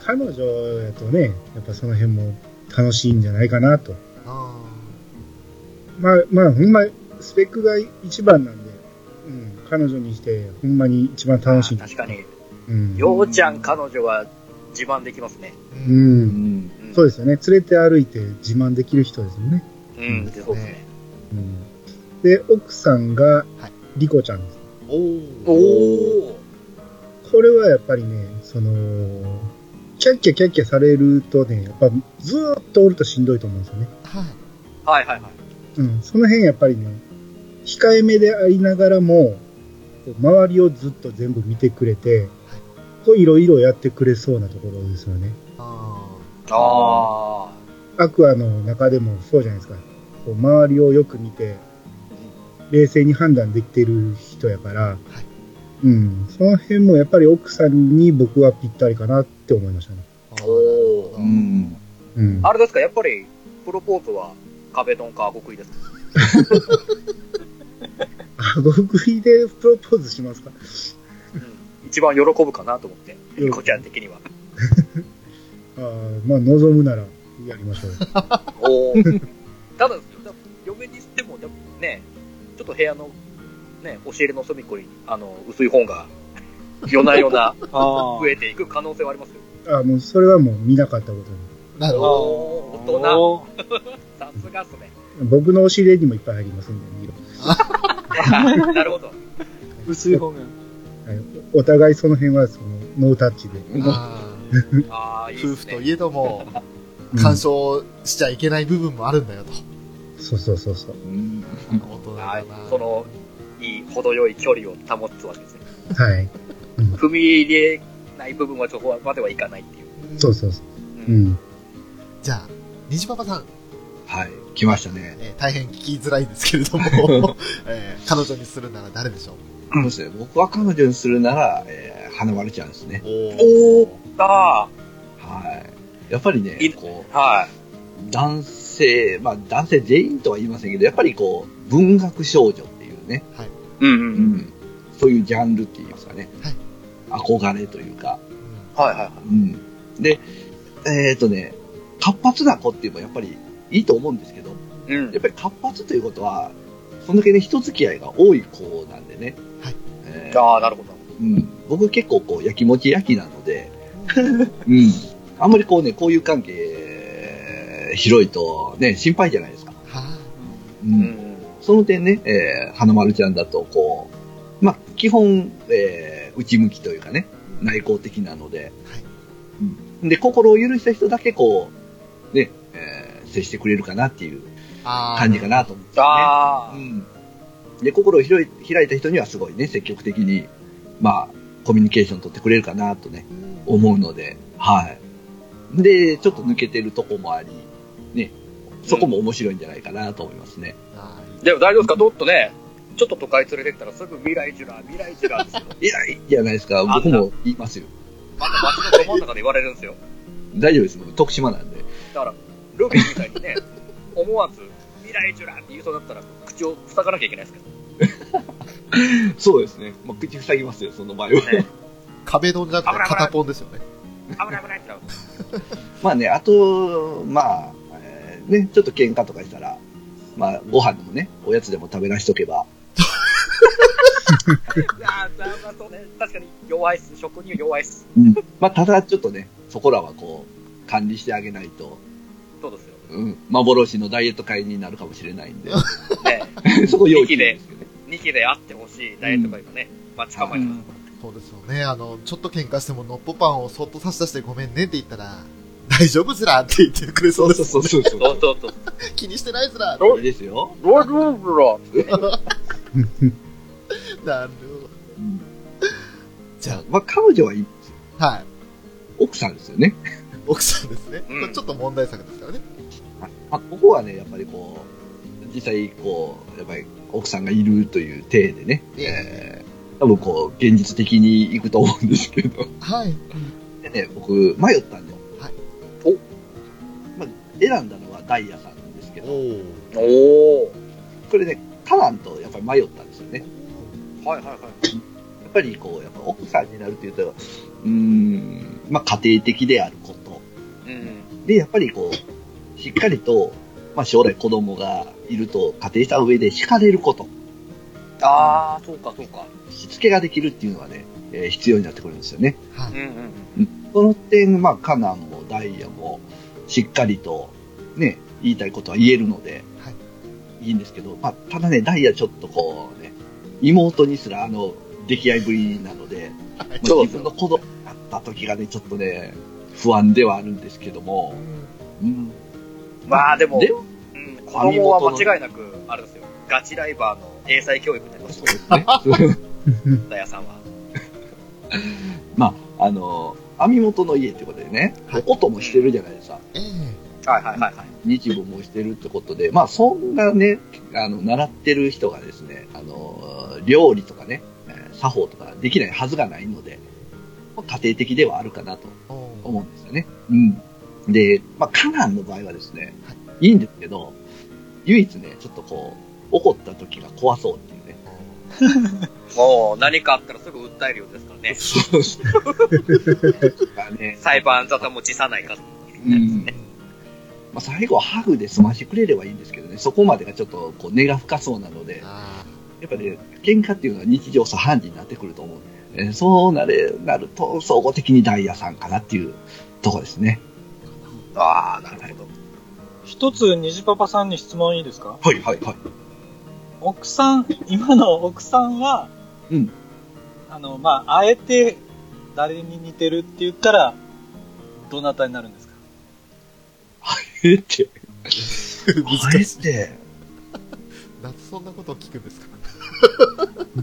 彼女やとね、やっぱその辺も楽しいんじゃないかなと。
あ
まあ、まあ、ほんま、スペックが一番なんで、うん、彼女にして、ほんまに一番楽しい。
確かに。
うん。
ようちゃん彼女は自慢できますね。
う。
うんん。
うん、
そうですよね。連れて歩いて自慢できる人ですよね。
うん、そうですね。
うん。で、奥さんが
はい、
リコちゃんです。
おー。
おお
これはやっぱりね、その、キャッキャキャッキャされるとね、やっぱずーっとおるとしんどいと思うんですよね。
はい。
はいはいはい。
うん。その辺やっぱりね、控えめでありながらも、こう周りをずっと全部見てくれて、こういろいろやってくれそうなところですよね。
あ
あ
アクアの中でもそうじゃないですか。こう周りをよく見て、冷静に判断できてる人やから、うん。その辺もやっぱり奥さんに僕はぴったりかなって思いましたね。
あ。
あ。おお
う。ん。
うん。
あれですか、やっぱり、プロポーズは壁ドンか極意ですか？<laughs>
あご食いでプロポーズしますか？
うん。一番喜ぶかなと思って、リコちゃん的には。<laughs>
あーまあ、望むならやりましょう。<laughs>
おお。ただ、嫁にしても、でもね、ちょっと部屋の、ね、押し入れの隅っこに、あの、薄い本が、夜な夜な
あ
増えていく可能性はありますよ。
あもうそれはもう見なかったことに。
なるほど。
大人。
お <laughs>
さすがっすね。
僕の押し入れにもいっぱいありますんで、色 <laughs>
なるほど。
薄い方が。
はい、お互いその辺はそのノータッチで。
あ <laughs>
ああ、い
ー
いですね。
夫婦といえども、
うん
干渉しちゃいけない部分もあるんだよと。
そうそうそうそう。
うん。
大人だ。
その、いい、程よい距離を保つわけですね。
はい。
踏み入れない部分はそこまではいかないっていう。
そうそうそう。
う。
うんん。
じゃあ、虹パパさん、
はい。来ましたね。
えー大変聞きづらいんですけれども、<laughs> えー彼女にするなら誰でしょう？
そうですね。僕は彼女にするなら、えー、花丸ちゃんですね。
お
おー、あ
はい。やっぱりね
いい、
こ
あ、は
う、男性、まあ男性全員とは言いませんけど、やっぱりこう、文学少女っていうね、
い。うんう。
うんん。そういうジャンルって言いますかね。
はい
憧れというか。
はいはいはい。
うん。で、えっ、とね、活発な子っていうのはやっぱりいいと思うんですけど、
うん
やっぱり活発ということは、そんだけね、人付き合いが多い子なんでね。
はい
えー
ああ、なるほど。
うん、僕結構こう、やきもち焼きなので、<laughs> うん。あんまりこうね、こういう関係、広いとね、心配じゃないですか。
は
う。
うんん。
その点ね、えー、花丸ちゃんだと、こう、まあ、基本、えー、内向きというかね、内向的なので、
はい
うん。で、心を許した人だけこう、ね、えー、接してくれるかなっていう感じかなと思うんですよね。うん。で、心を開いた人にはすごいね、積極的に、まあ、コミュニケーション取ってくれるかなとね、思うので、はい。で、ちょっと抜けてるとこもあり、ね、そこも面白いんじゃないかなと思いますね。
あー
でも大丈夫ですか？どっとね、ちょっと都会連れてったらすぐ未来ジュラ、未来ジュラですよ。
いや、いいじゃないですか。僕も言いますよ。
また街のど真ん中で言われるんですよ。<laughs>
大丈夫です。僕徳島なんで。
だから、ルビーみたいにね、<laughs> 思わず、未来ジュラって言いそうだったら、口を塞がなきゃいけないですけど。<laughs>
そうですね。まあ、口塞ぎますよ、その場合は。
ね、
壁ドンじゃなくて片ポンですよね。
危ない危ないってなる。<laughs>
まあね、あと、まあ、えーね、ちょっと喧嘩とかしたら、まあ、ご飯でもね、おやつでも食べなしとけば、
いやー、まあそうね、確かに弱いっす。食には弱いっす。
うん。まあ、ただちょっとね、そこらはこう、管理してあげないと、
そうですよ。
うん、幻のダイエット会になるかもしれないんで、<laughs>
ね、<laughs>
そこ要注意ですよね。
2期であってほしいダイエット会がね、待ち構えてます。
そうですよね。あの、ちょっと喧嘩してもノッポパンをそっと差し出してごめんねって言ったら、大丈夫ずらって言ってくれそうですもんね。
そうそう
そうそうそう。<laughs>
気にしてないずら
ど
いいですよ。
ロードブロ
なる
うん
じゃ
まあ、彼女はいい。
はい。
奥さんですよね。
奥さんですね。
うん
ちょっと問題作ですからね。
まあ、ここはね、やっぱりこう、実際こう、やっぱり奥さんがいるという体でね、
え
えー、多分こう、現実的に行くと思うんですけど、
はい。
でね、僕、迷ったんだよ。
はい。
お
まあ、選んだのはダイヤさんなんですけど、
おー。
お
これね、カナンとやっぱり迷ったんですよね。
ー。はいはいはい。
やっぱりこう、やっぱ奥さんになるっていうと、うーん、まあ家庭的であること。
うん。
で、やっぱりこう、しっかりと、まあ将来子供がいると仮定した上で敷かれること。
あー、そうかそうか。
しつけができるっていうのはね、えー必要になってくるんですよね。
はい。
うんうんうん。
その点、まあ、カナンもダイヤも、しっかりと、ね、言いたいことは言えるので、
はい
いいんですけど、まあ、ただね、ダイヤちょっとこうね、妹にすらあの、出来合いぶりなので、<laughs>
そう
自分の子供だった時がね、ちょっとね、不安ではあるんですけども、うん。
まあでも、
で
うん、子供は間違いなく、あれですよ。ガチライバーの英才教育になります <laughs>
そう
よ、
ですね。
ダヤさんは。<laughs>
まあ、あの、網元の家ってことでね、
はい
おこともしてるじゃないですか。
ええ
はいはいはいはい。
日舞もしてるってことで、まあそんなね、あの、習ってる人がですね、あの、料理とかね、えー作法とかできないはずがないので、まあ家庭的ではあるかなと思うんですよね。うん。で、まあカナンの場合はですね、いいんですけど、唯一ね、ちょっとこう、怒った時が怖そうっていうね。<laughs>
もう何かあったらすぐ訴えるようですからね。
そうそう。<laughs>
裁判沙汰も辞さないか。
うん。まあ最後はハグで済ましてくれればいいんですけどね、そこまでがちょっとこう根が深そうなので、
あ
やっぱね、喧嘩っていうのは日常茶飯事になってくると思うんで、えーそうなれ、なると、総合的にダイヤさんかなっていうとこですね。
ああ、なるほど。
一つ、虹パパさんに質問いいですか？
はい、はい、はい。
奥さん、今の奥さんは、
うん。
あの、まあ、あえて誰に似てるって言ったら、どなたになるんですか？
えって、
ー難しい。
て、<laughs>
なんでそんなことを聞くんですか？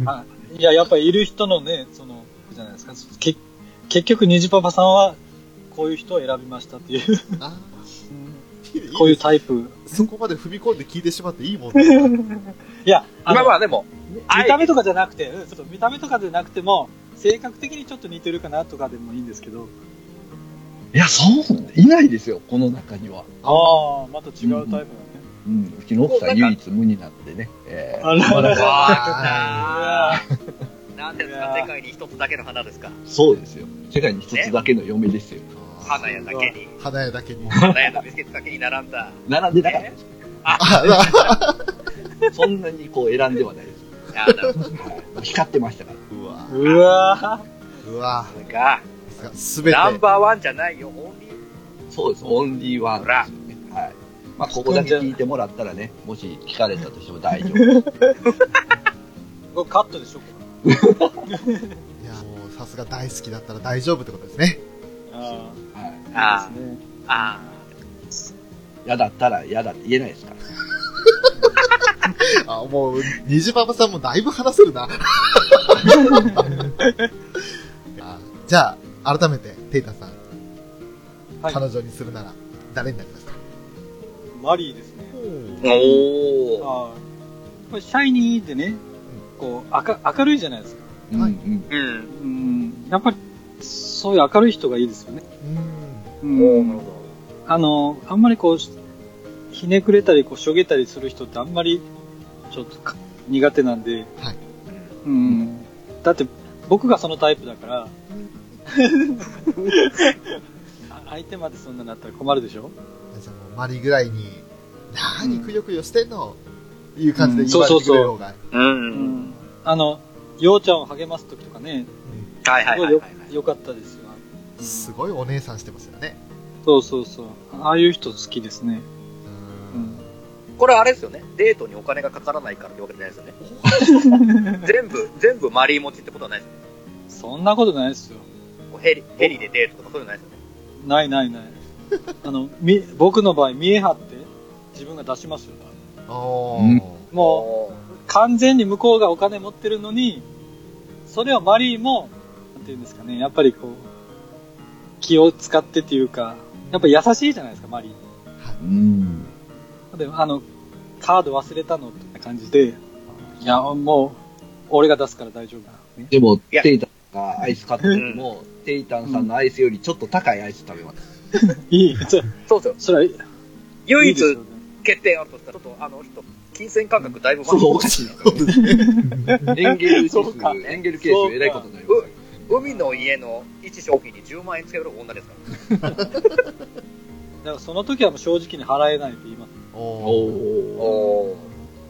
<laughs>
あいや、やっぱりいる人のね、その、じゃないですか。け結局、虹パパさんは、こういう人を選びましたっていう、
あ <laughs>
こういうタイプ。
そこまで踏み込んで聞いてしまっていいもんですか
いや、あの
まあまあでも、
見た目とかじゃなくて、うんちょっと見た目とかじゃなくても、性格的にちょっと似てるかなとかでもいいんですけど。
いや、そう、いないですよ、この中には。
ああ、また違うタイプだね。
うん、うちの奥さん唯一無二なんでね。えー
あら
まだ
わ
う
ーなんですか、世界に一つだけの花ですか？
そうですよ。世界に一つだけの嫁ですよ。
花屋だけに、
花屋だけに。
花屋のビスケットだけに並んだ。
並んでなかったです。
あ、
そんなにこう選んではないです。
あーなるほど。
はい光ってましたから。
うわ
うわ
うわ
それが、
すべて。
ナンバーワンじゃないよ、オンリー。
そうです。オンリーワンですよね。はい。まあ、ここだけ聞いてもらったらね、もし聞かれたとしても大丈夫。<laughs>
これカットでしょ
いや、もうさすが大好きだったら大丈夫ってことですね。
あ
はい。
あ
あ。ですね。
あ、あ
嫌だったら嫌だって言えないですから。<laughs>
あ、もう、虹パパさんもだいぶ話せるな。<laughs> あじゃあ、改めて、テイタさん、
はい。
彼女にするなら、誰になりますか？
マリーですね。
あ。おー。
ああ。シャイニーでね、こう、明明るいじゃないですか。
はい
うんうん。
うん。
うん。やっぱり、そういう明るい人がいいですよね。
うん。
う
おー、なるほ
あの、あんまりこう、ひねくれたり、こう、しょげたりする人ってあんまり、ちょっとか苦手なんで、
はい。
うん。だって、僕がそのタイプだから、<laughs> あ相手までそんなになったら困るでしょ？
じゃあもう、マリぐらいに、なーにくよくよしてんの？いう感じで言われてくれる方が。
ど。うん。
うん。あの、ようちゃんを励ます時とかね、
はいはい
すごよ
はいいはい。
よかったですよ。
うんすごいお姉さんしてますよね。
そうそうそう。ああいう人好きですね。
う
うんん。
これあれですよね。デートにお金がかからないからってわけじゃないですよね。<laughs> 全部、全部マリー持ちってことはないですよね。
そんなことないですよ。
こうヘリ、ヘリでデートとかそういうのないですよね。
ないないない。<laughs> あの、み、僕の場合、見え張って、自分が出しますよ。
お
うん
ー。
もう、完全に向こうがお金持ってるのに、それをマリーも、なんていうんですかね、やっぱりこう、気を使ってっていうか、やっぱ優しいじゃないですか、マリー。
うん。
で、あの、カード忘れたのって感じで、いや、もう、俺が出すから大丈夫だ。ね、
でも、テイタンがアイス買った時も、テイタンさんのアイスよりちょっと高いアイス食べます。<laughs>
いい、そ
そうですよ。
それは、
唯一
いいですよね
欠点あるとしたら、ちょっとあの人、金銭感覚だいぶ
そう、おかしいな。エンゲル
そうか、
エンゲル係数、えらいことになります。
海の家の一商品に10万円つける女ですから。<laughs>
だからその時はもう正直に払えないって言います。
おー。
おー。
お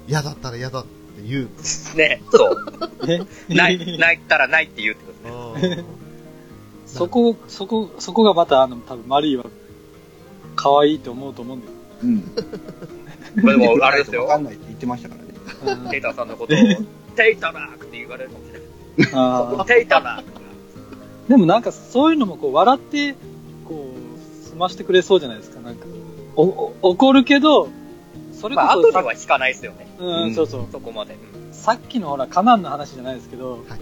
嫌だったら嫌だって言う。
ー。ね、そう。<laughs>
ね
ない、泣いたらないって言うってことですね。
うん <laughs>
そこ、そこ、そこがまた、あの、多分マリーは、可愛いと思うと思うんだよ。
うん。
これでも、あれですよ
わか。んないって言ってましたからね。
テイターさんのことを、<laughs> テイタラークって言われるかもしれない。テイタラー。
でもなんかそういうのもこう笑って、こう、済ましてくれそうじゃないですか。なんか、お、お怒るけど、それこ
まあ、後には引かないですよね。
う、
うんん
そうそう。
そこまで。
さっきのほら、カナンの話じゃないですけど、
はい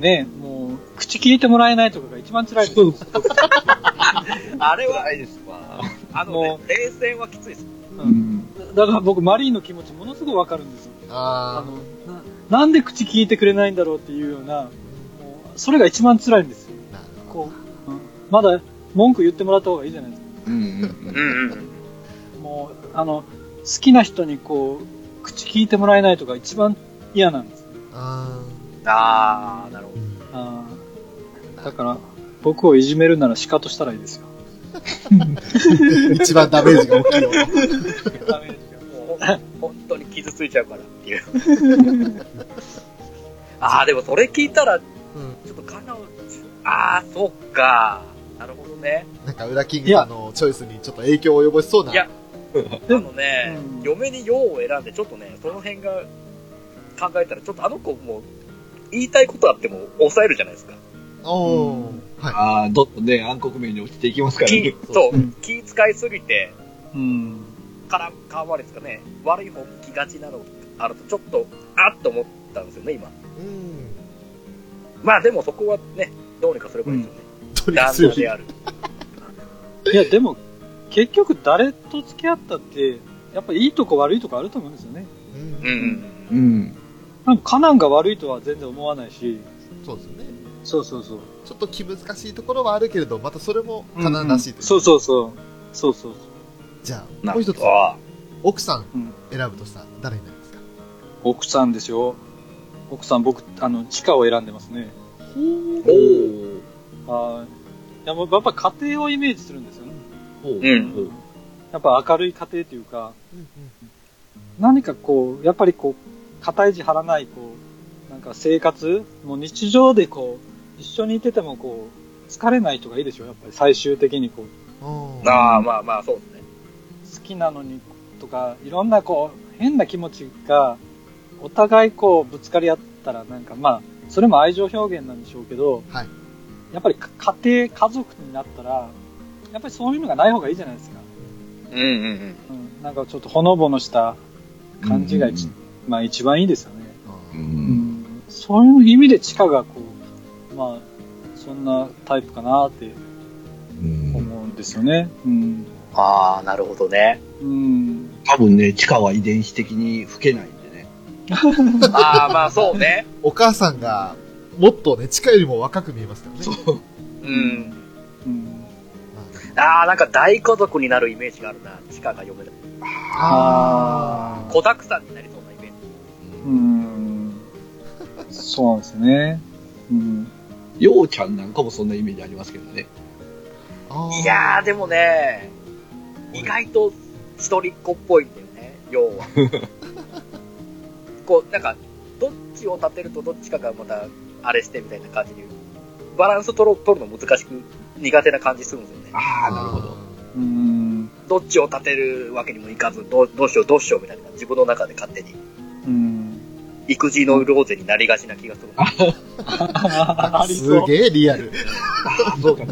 ねもう、口聞いてもらえないとかが一番辛いですよ。<laughs> <laughs>
あれは、
ないですわ。
あのね
も、
冷戦はきついです。
う
うんん。
だから僕、マリーの気持ちものすごいわかるんですよ。あ
あ
のな、なんで口聞いてくれないんだろうっていうような、もうそれが一番辛いんですよ。
あ、なるほ
こう、うんまだ文句言ってもらった方がいいじゃないですか。
うんうん
うんうん。
もう、あの、好きな人にこう、口聞いてもらえないとか一番嫌なんです。
ど。あ
あー、なるほ
ーうん
あーだから、僕をいじめるなら鹿としたらいいですよ。<laughs>
一番ダメージが大きいよ。
ど。もうほん本当に傷ついちゃうからっていう。<laughs> あー、でもそれ聞いたら、
うん。
ちょっとカナを、あー、そっか。なるほどね。
なんか、裏キングさんのチョイスにちょっと影響を及ぼしそうな。
いやあのね、
うん
嫁に用を選んで、ちょっとね、その辺が考えたら、ちょっとあの子も、言いたいことあっても抑えるじゃないですか。
おー。はい。
ああ、どっとね、暗黒面に落ちていきますから
気
ね。
そう、
うん
気使いすぎて、
うん。
から、かわりですかね、悪い方向きがちなのあると、ちょっと、あっと思ったんですよね、今。
うん。
まあでもそこはね、どうにかすればいいですよね。
とにか
旦
く強い。
那である。<laughs>
いや、でも、結局誰と付き合ったって、やっぱいいとこ悪いとこあると思うんですよね。
うん
うんうん。
うん。
なんかカナンが悪いとは全然思わないし、
そうですよね。
そうそうそう。
ちょっと気難しいところはあるけれど、またそれもカナンらしいという。
そうそうそう。そうそうそう。
じゃあ、もう一つ、
あ
奥さん
うん
選ぶとしたら誰になりますか？
奥さんですよ。奥さん、僕、あの、地下を選んでますね。
おー。
はい。いや、もうやっぱ家庭をイメージするんですよね。
ほう。
うん
やっぱ明るい家庭というか、
うん
何かこう、やっぱりこう、肩意地張らない、こう、なんか生活、もう日常でこう、一緒にいててもこう、疲れない人がいいでしょ、やっぱり最終的にこう、
うん。
ああ、まあまあ、そうですね。
好きなのにとか、いろんなこう、変な気持ちが、お互いこう、ぶつかり合ったら、なんかまあ、それも愛情表現なんでしょうけど、
はい
やっぱりか家庭、家族になったら、やっぱりそういうのがない方がいいじゃないですか。
うんうんうん。
うん、なんかちょっとほのぼのした感じが一、まあ一番いいですよね。
う。
うん
うんそういう意味で地下がこう、まあ、そんなタイプかなって
うん。
思うんですよね。うん。
ああ、なるほどね。
うん。
多分ね、地下は遺伝子的に老けないんでね。<laughs>
ああ、まあそうね。
お母さんが、もっとね、地下よりも若く見えますからね。
そう。
うん。
うん。
ああ、なんか大家族になるイメージがあるな。地下が読める。
あ
子沢山になりそうなイメージ。
うん。そうなんですよね。うん。
ようちゃんなんかもそんなイメージありますけどね。
いやー、でもね、意外と一人っ子っぽいんだよね、要は。<laughs> こう、なんか、どっちを立てるとどっちかがまた、あれしてみたいな感じで、バランス取る取るの難しく、苦手な感じするんですよね。
ああ、なるほど。
うん。
どっちを立てるわけにもいかず、どうどうしようどうしようみたいな、自分の中で勝手に、
うん。
育児のローゼになりがちな気がする。
あり
す
そう。
げえリアル。
ああ、そうか。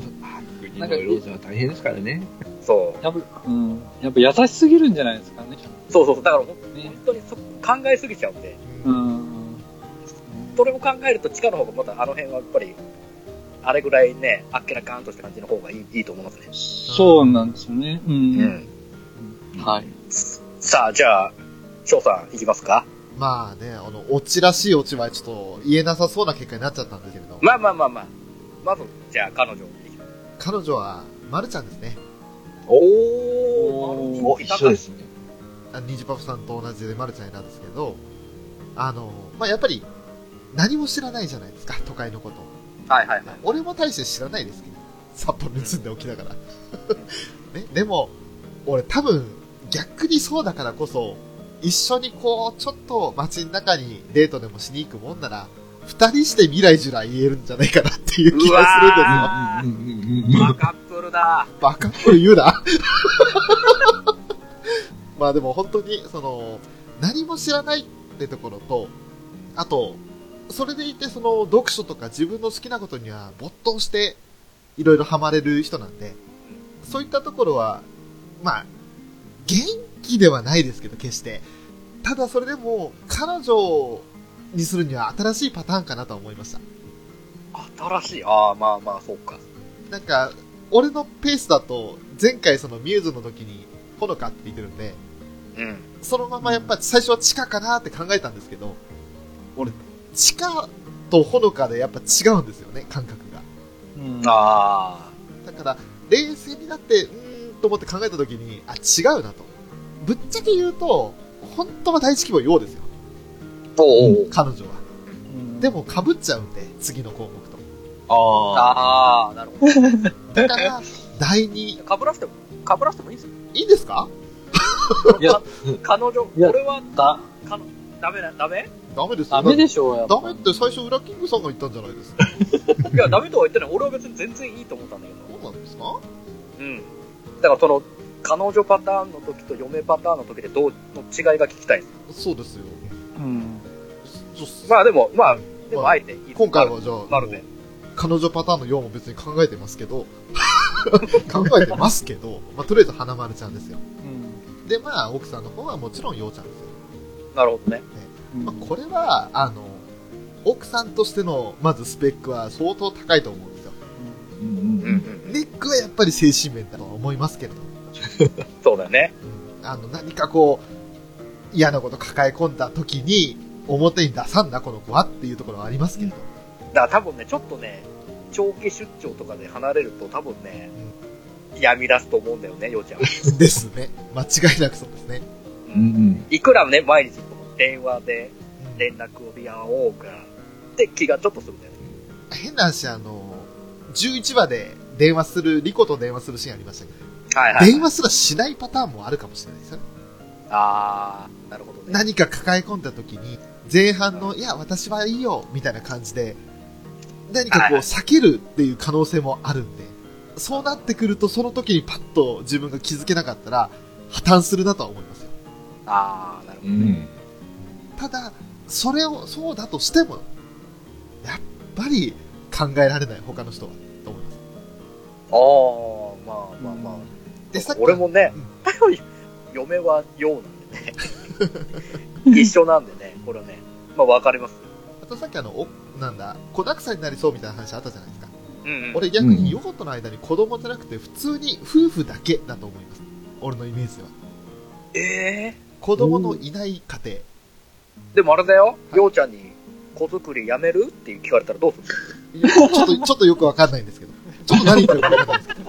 国のローズは大変ですからね。
そう。
やっぱ、うん。やっぱ優しすぎるんじゃないですかね。
そうそうそう。だから
ね
本当にそ考えすぎちゃうんで、
うん。
それを考えると地下の方がまたあの辺はやっぱり、あれぐらいね、あっけらかーんとした感じの方がいいいいと思いますね。
そうなんですよね。う。
うんん。
はい。
さあ、じゃあ、翔さん、いきますか
まあね、あの、オチらしいオチはちょっと言えなさそうな結果になっちゃったんですけれど。
まあまあまあまあ。まず、じゃあ、彼女。
彼女は、まるちゃんですね。
お
ー
お、一緒ですね。
あニジパフさんと同じでまるちゃんなんですけど、あの、まあやっぱり、何も知らないじゃないですか、都会のこと。
はいはいはい。
俺も大して知らないですけど、札幌に住んでおきながら。<laughs> ね、でも、俺多分、逆にそうだからこそ、一緒にこう、ちょっと街の中にデートでもしに行くもんなら、二人して未来ジュラ言えるんじゃないかなっていう気がするんですよ。
バカップルだ。
バカップル言うな。<laughs> まあでも本当に、その、何も知らないってところと、あと、それでいてその読書とか自分の好きなことには没頭していろいろハマれる人なんで、そういったところは、まあ、元気ではないですけど、決して。ただそれでも、彼女にするには新しいパターンかなと思いました。
新しい？ああ、まあまあ、そうか。
なんか、俺のペースだと、前回そのミューズの時に、ほのかって言ってるんで、
うん。
そのままやっぱ最初は地下かなって考えたんですけど、俺、地下とほのかでやっぱ違うんですよね、感覚が。
うん
あ
だから、冷静になって、うーんと思って考えた時に、あ、違うなと。ぶっちゃけ言うと、本当は第一希望陽ですよ、
あ。おうおう。
彼女は。
うん
でも被っちゃうんで、次の項目と。
あ
ああ、なるほど。
だから、第二、
かぶらせても、かぶらせてもいいですよ。
いいんですか？<laughs>
いや、<laughs>
彼女、
いや
俺は、
だ、
かの、ダメな、ダメ？
ダメですよ。
ダメでしょう、やっぱ
ダメって最初、ウラキングさんが言ったんじゃないですか。
いや、ダメとは言ってない。俺は別に全然いいと思ったんだけど。
そうなんですか？
うん。だからその、彼女パターンの時と嫁パターンの時でどう、の違いが聞きたいんです。
そうですよ。
うん。
そう
まあでも、まあ、でもあえていい
今回はじゃあ、
なるね。
彼女パターンの4も別に考えてますけど、<laughs> 考えてますけど、まあ、とりあえず花丸ちゃんですよ。
うん
で、まあ、奥さんの方はもちろん陽ちゃんですよ。
なるほどね。
うん
まあ、これは、あの、奥さんとしての、まずスペックは相当高いと思うんですよ。
ーうん
うんうん。
ネックはやっぱり精神面だとは思いますけれど、<laughs>
そうだよね。
うんあの、何かこう、嫌なこと抱え込んだ時に、表に出さんな、この子はっていうところはありますけれど。
だから多分ね、ちょっとね、長期出張とかで離れると多分ね、病み出すと思うんだよね、ようちゃん。<laughs>
ですね。間違いなくそうですね。
うんうん
いくらね、毎日この電話で連絡を取り合おうか、って気がちょっとするんだよね。
変な話、あの、11話で電話する、リコと電話するシーンありましたけど、
はいはい。
電話すらしないパターンもあるかもしれないですよね。
あー、なるほどね。
何か抱え込んだ時に、前半の、いや、私はいいよ、みたいな感じで、何かこう、
はい
避けるっていう可能性もあるんで、そうなってくると、その時にパッと自分が気づけなかったら、破綻するなとは思いますよ。
あー、なるほどね。
うん
ただ、それを、そうだとしても、やっぱり考えられない、他の人は、と思います。
あー、まあまあまあ。
で、さっき
俺もね、<laughs> 嫁は陽なんでね。一緒なんでね、これはね。まあわかります。
あとさっきあの、お、なんだ、子沢山になりそうみたいな話あったじゃないですか。
うん、うん。
俺逆にヨコとの間に子供じゃなくて普通に夫婦だけだと思います。俺のイメージでは。
ええ
子供のいない家庭。
ー。でもあれだよ、
い
陽ちゃんに子作りやめる？って聞かれたらどうする？
ちょっと、ちょっとよくわかんないんですけど。ちょっと何言ってるかわかんないんですけど。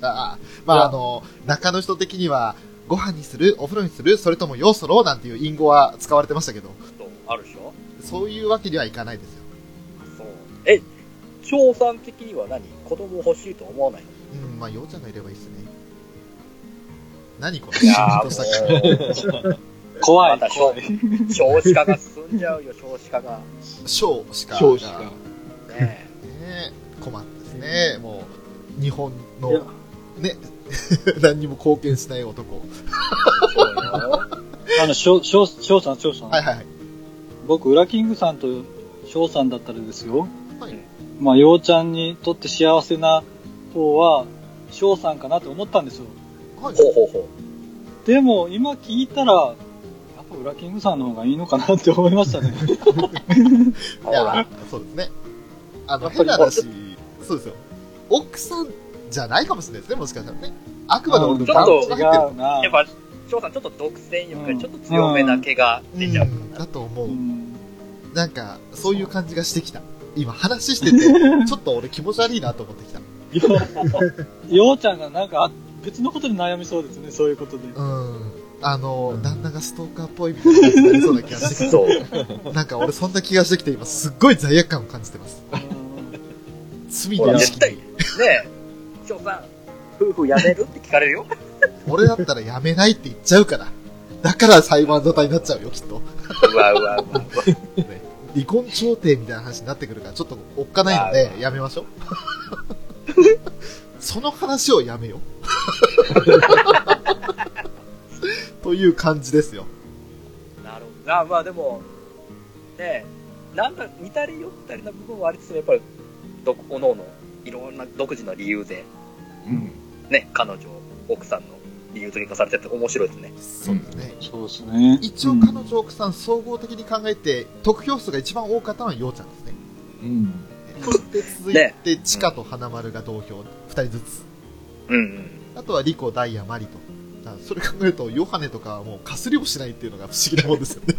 さあ、まああの、中の人的には、ご飯にするお風呂にするそれとも要素ろうなんていう隠語は使われてましたけど、
とあるでしょ？
そういうわけにはいかないですよ。
そう。え、翔さん的には何？子供欲しいと思わないの？
うん、まあ、ようちゃんがいればいいですね。何この
いや
シーンとした
ーもう、
怖い、怖い。
少子化が進んじゃうよ、少子化が。
少子化が。
少子化
ね
ね困ったですね。もう、日本の、ね、<laughs> 何にも貢献しない男。
そうよ。
あの、翔、さん、翔さん。
はいはいはい。
僕、ウラキングさんと翔さんだったらですよ。
はい
まあ、ようちゃんにとって幸せな方は、翔さんかなと思ったんですよ。
はい。
ほうほうほう。
でも、今聞いたら、やっぱウラキングさんの方がいいのかなって思いましたね。<laughs>
いや、そうですね。あの、
やっぱり
変な話、そうですよ。奥さんじゃないかもしれないですね、もしかしたらね。あくまで俺の
ちょっと
願望が入って
違うな。
やっぱ、翔さんちょっと独占欲がちょっと強めな毛が
る。
出ちゃう。
ん、だと思う。
うん。
なんか、そういう感じがしてきた。今話してて、<laughs> ちょっと俺気持ち悪いなと思ってきた。
よようちゃんがなんか、あ別のことに悩みそうですね、そういうことで。
うん。あの、旦那がストーカーっぽいみたいな感じになりそうな気がしてき <laughs>
そう。
た。なんか俺そんな気がしてきて今すっごい罪悪感を感じてます。罪の意識
ねえ、翔さん、夫婦やめる？って聞かれるよ。<laughs>
俺だったらやめないって言っちゃうから。だから裁判沙汰になっちゃうよ、きっと。
うわうわうわ。
ね離婚調停みたいな話になってくるから、ちょっとおっかないので、やめましょう。<laughs> その話をやめよう。<laughs> という感じですよ。
なるほど。あまあでも、ねえ、なんか似たり寄ったりな部分はありつつも、やっぱり、どこ、おのおの、いろんな独自の理由で、
うん。
ね、彼女、奥さんの理由付け化されてて面白いですね。
そうですね。
そうですね。
一応彼女奥さん総合的に考えて、得票数が一番多かったのはようちゃんですね。
うん。
そして続いて、チカと花丸が同票、二人ずつ。
うんうん。
あとはリコ、ダイヤ、マリと。それ考えると、ヨハネとかはもうかすりもしないっていうのが不思議なもんですよね。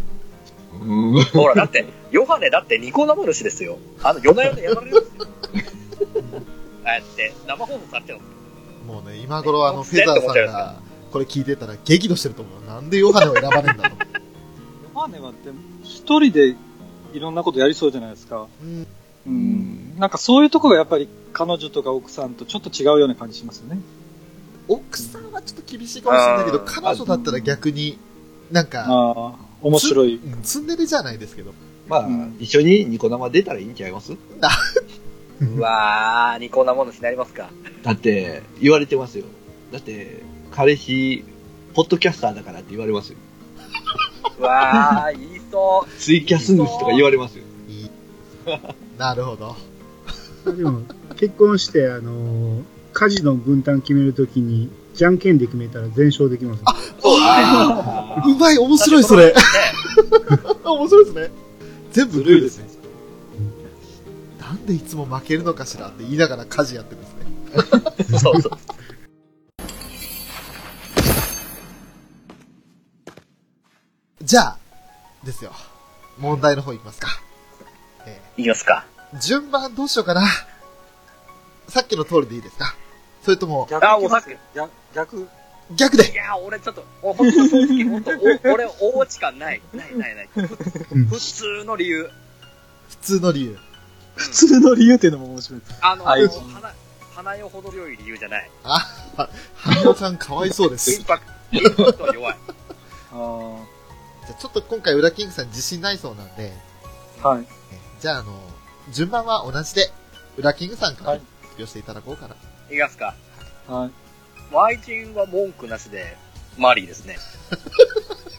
うん。
ほら、だって、ヨハネだってニコ生主ですよ。あの、夜な夜なやられるんですよ。<laughs> ああやって、生放送されてるの。
もうね、今頃あの、フェザーさんが、これ聞いてたら激怒してると思う。なんでヨハネを選ばねえんだと。
ヨハネはでも、一人でいろんなことやりそうじゃないですか。
うん
うん。なんかそういうとこがやっぱり彼女とか奥さんとちょっと違うような感じしますよね。
奥さんはちょっと厳しいかもしれないけど、彼女だったら逆に、なんか、
面白い。
うんツンデレじゃないですけど。
まあ、
うん
一緒にニコ生出たらいいんちゃいます？
うわー、ニコ生主になりますか。
だって、言われてますよ。だって、彼氏、ポッドキャスターだからって言われますよ。
うわー、言いそう。
ツイキャス主とか言われますよ。
いい。なるほど。
でも、結婚して、あのー家事の分担決めるときに、じゃんけんで決めたら全勝できます。
そう
あ
うまい、面白い、それ。
ね
面白いですね。全部
ず
グーでね
るいですすね。。
でいつも負けるのかしらって言いながら家事やってるんですね。
そうそう。
じゃあ、ですよ。問題の方いきますか。え
いきますか。
ー順番どうしようかな。さっきの通りでいいですかそれとも、
逆
あもうさっき
逆、逆、
逆？で
いやー、俺ちょっと、おほんと正直、ほんと、お俺、おうち感ない。ないないない。普通の理由。
普通の理由。
普通の理由っていうのも面白い。
あの、
はい
花、花よほど良い理由じゃない。
あ、はにおちゃんかわいそうです。じ
インパクト、インパクトは弱い。
あ
ゃあちょっと今回、ウラキングさん自信ないそうなんで、
あ、はい。
えーじゃあ、あの、順番は同じで、ウラキングさんから
はい
発表していただこうかな。
いきますか。
はい。
もう愛人は文句なしで、マリーですね。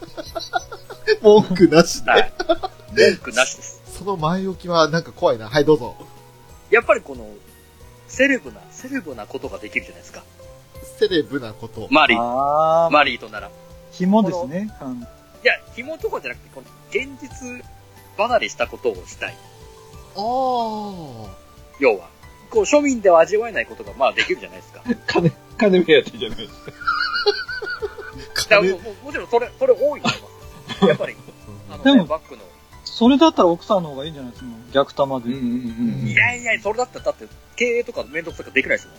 <laughs>
文句なしで。
はい。文句なしです。
その前置きはなんか怖いな。はい、どうぞ。
やっぱりこの、セレブな、セレブなことができるじゃないですか。
セレブなこと。
マリー、
ああ、
マリーとなら。い
紐ですね。うん
や、紐とかじゃなくて、この、現実離れしたことをしたい。
あー。
要は。こう、庶民では味わえないことが、まあできるじゃないですか。<laughs>
金、金目当てじゃないですか。
もうもちろんそれ、それ多いと思います。やっぱり、あの、
でも
ね、バックの。
それだったら奥さんの方がいいんじゃないですか？逆玉で。
うんうん
いやいや、それだったら、だって、経営とか面倒くさくできないですもん。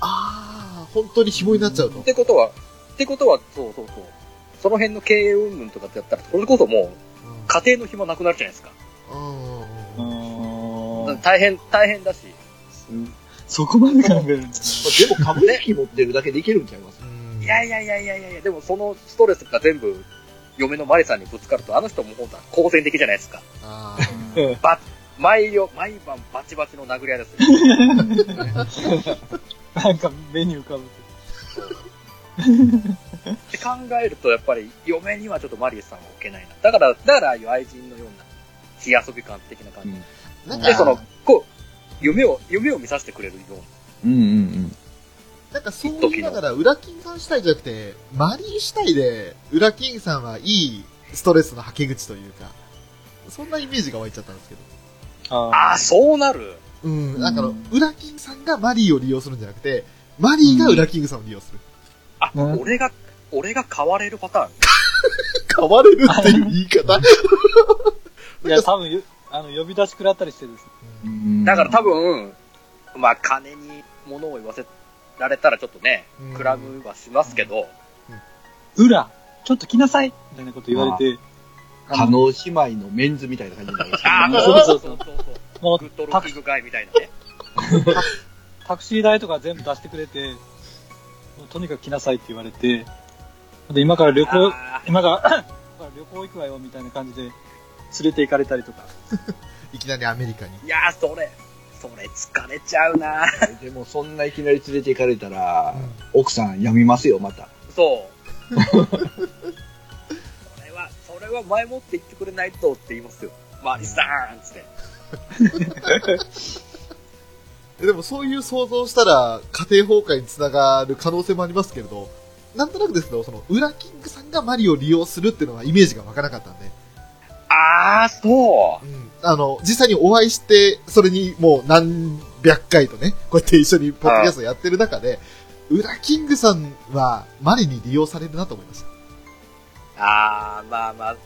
あー、本当に紐になっちゃうと
っ。てことは、ってことは、そうそうそう。その辺の経営云々とかってやったら、それこそもう、家庭の暇なくなるじゃないですか。
うん。
大変、大変だし。
そこまで考えるんですね。
でも株式持ってるだけでいけるんちゃいます？
いやいやいやいやいや、でもそのストレスが全部、嫁のマリさんにぶつかると、あの人も本当は好戦的じゃないですか。
あ
ば、毎夜、毎晩バチバチの殴り合いですよ。
なんか目に浮かぶ。
って考えると、やっぱり、嫁にはちょっとマリさんは置けないな。だから、だからああいう愛人のような、火遊び感的な感じ。
ーなん
で、その
か、、
こう、夢を、夢を見させてくれるような。
うんうんうん。
なんかそう言いながら、ウラキングさん主体じゃなくて、マリー主体で、ウラキングさんはいいストレスのはけ口というか、そんなイメージが湧いちゃったんですけど。
あ
ああ、そうなる。
うん、なんかあの、ウラキングさんがマリーを利用するんじゃなくて、マリーがウラキングさんを利用する。
あ、
うん
俺が、俺が変われるパターン。<laughs>
変われるっていう言い方？<laughs>
いや、多分ゆ、あの、呼び出し食らったりしてですね。
だから多分、まあ、金に物を言わせられたらちょっとね
うん、
クラブはしますけど、
裏、ちょっと来なさい。みたいなこと言われて、
叶姉妹のメンズみたいな感じになるんですよ
ああ、
そうそう
そう。そうそう。
もう
good、good looking guy みたいなね。<laughs>
タクシー代とか全部出してくれて、とにかく来なさいって言われて、で今から旅行、
あ <coughs>
今から旅行行くわよみたいな感じで連れて行かれたりとか。<laughs>
いきなりアメリカに。
ーいやー、それ、それ疲れちゃうな <laughs>
でもそんないきなり連れて行かれたら、奥さん病みますよ、また。
そう。<laughs> それは、それは前もって言ってくれないとって言いますよ。マリさんつって。<laughs>
えでもそういう想像したら、家庭崩壊につながる可能性もありますけれど、なんとなくですけど、その、ウラキングさんがマリを利用するっていうのはイメージが湧かなかったんで、
あー、そう。
うん。あの、実際にお会いして、それにもう何百回とね、こうやって一緒にポッドキャストやってる中で、ウラキングさんはマリに利用されるなと思いました。
あー、まあまあ、こ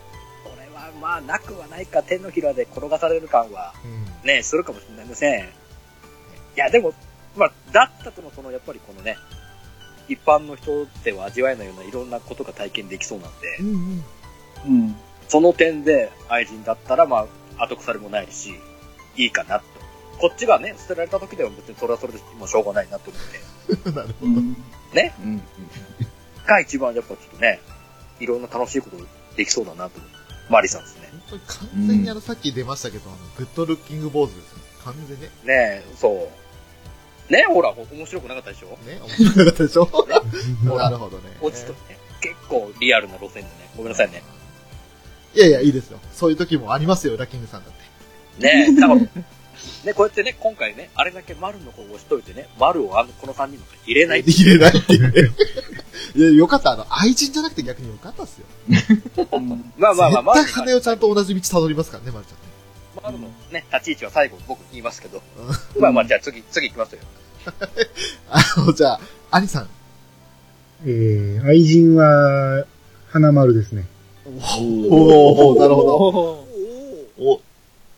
れはまあ、なくはないか、手のひらで転がされる感は、
うん。
ね、するかもしれません。いや、でも、まあ、だったとの、その、やっぱりこのね、一般の人では味わえないようないろんなことが体験できそうなんで、
うんうん。
うん。
その点で愛人だったら、まあ、後腐れもないし、いいかなと。こっちがね、捨てられた時では別にそれはそれでもうしょうがないなと思って。<laughs>
なるほど。
うん。
ね
うん。
が一番やっぱちょっとね、いろんな楽しいことできそうだなと。マリさんですね。
本当に完全にあの、さっき出ましたけど、あの、グッドルッキング坊主ですよ。完全ね。
ねえ、そう。ねえ、ほら、ほ面白くなかったでしょ？
ね、面白かったでしょ？
ほら <laughs>
なるほどね。
落ちとね、結構リアルな路線でね、ごめんなさいね。
いやいや、いいですよ。そういう時もありますよ、ウラキングさんだって。
ねえ、だから、ね、こうやってね、今回ね、あれだけ丸の方を押しといてね、丸をあの、この3人の中に入れない
入れないっていうね。いや、よかった。あの、愛人じゃなくて逆によかったっすよ。
うん
まあまあまあ、丸
絶対金をちゃんと同じ道辿りますからね、まるちゃんね。
丸のね、立ち位置は最後僕言いますけど。
うん
まあまあ、じゃあ次、<laughs> 次行きますよ。
あの、じゃあ、アニさん。
えー、愛人は、花丸ですね。
おー、なるほど。
お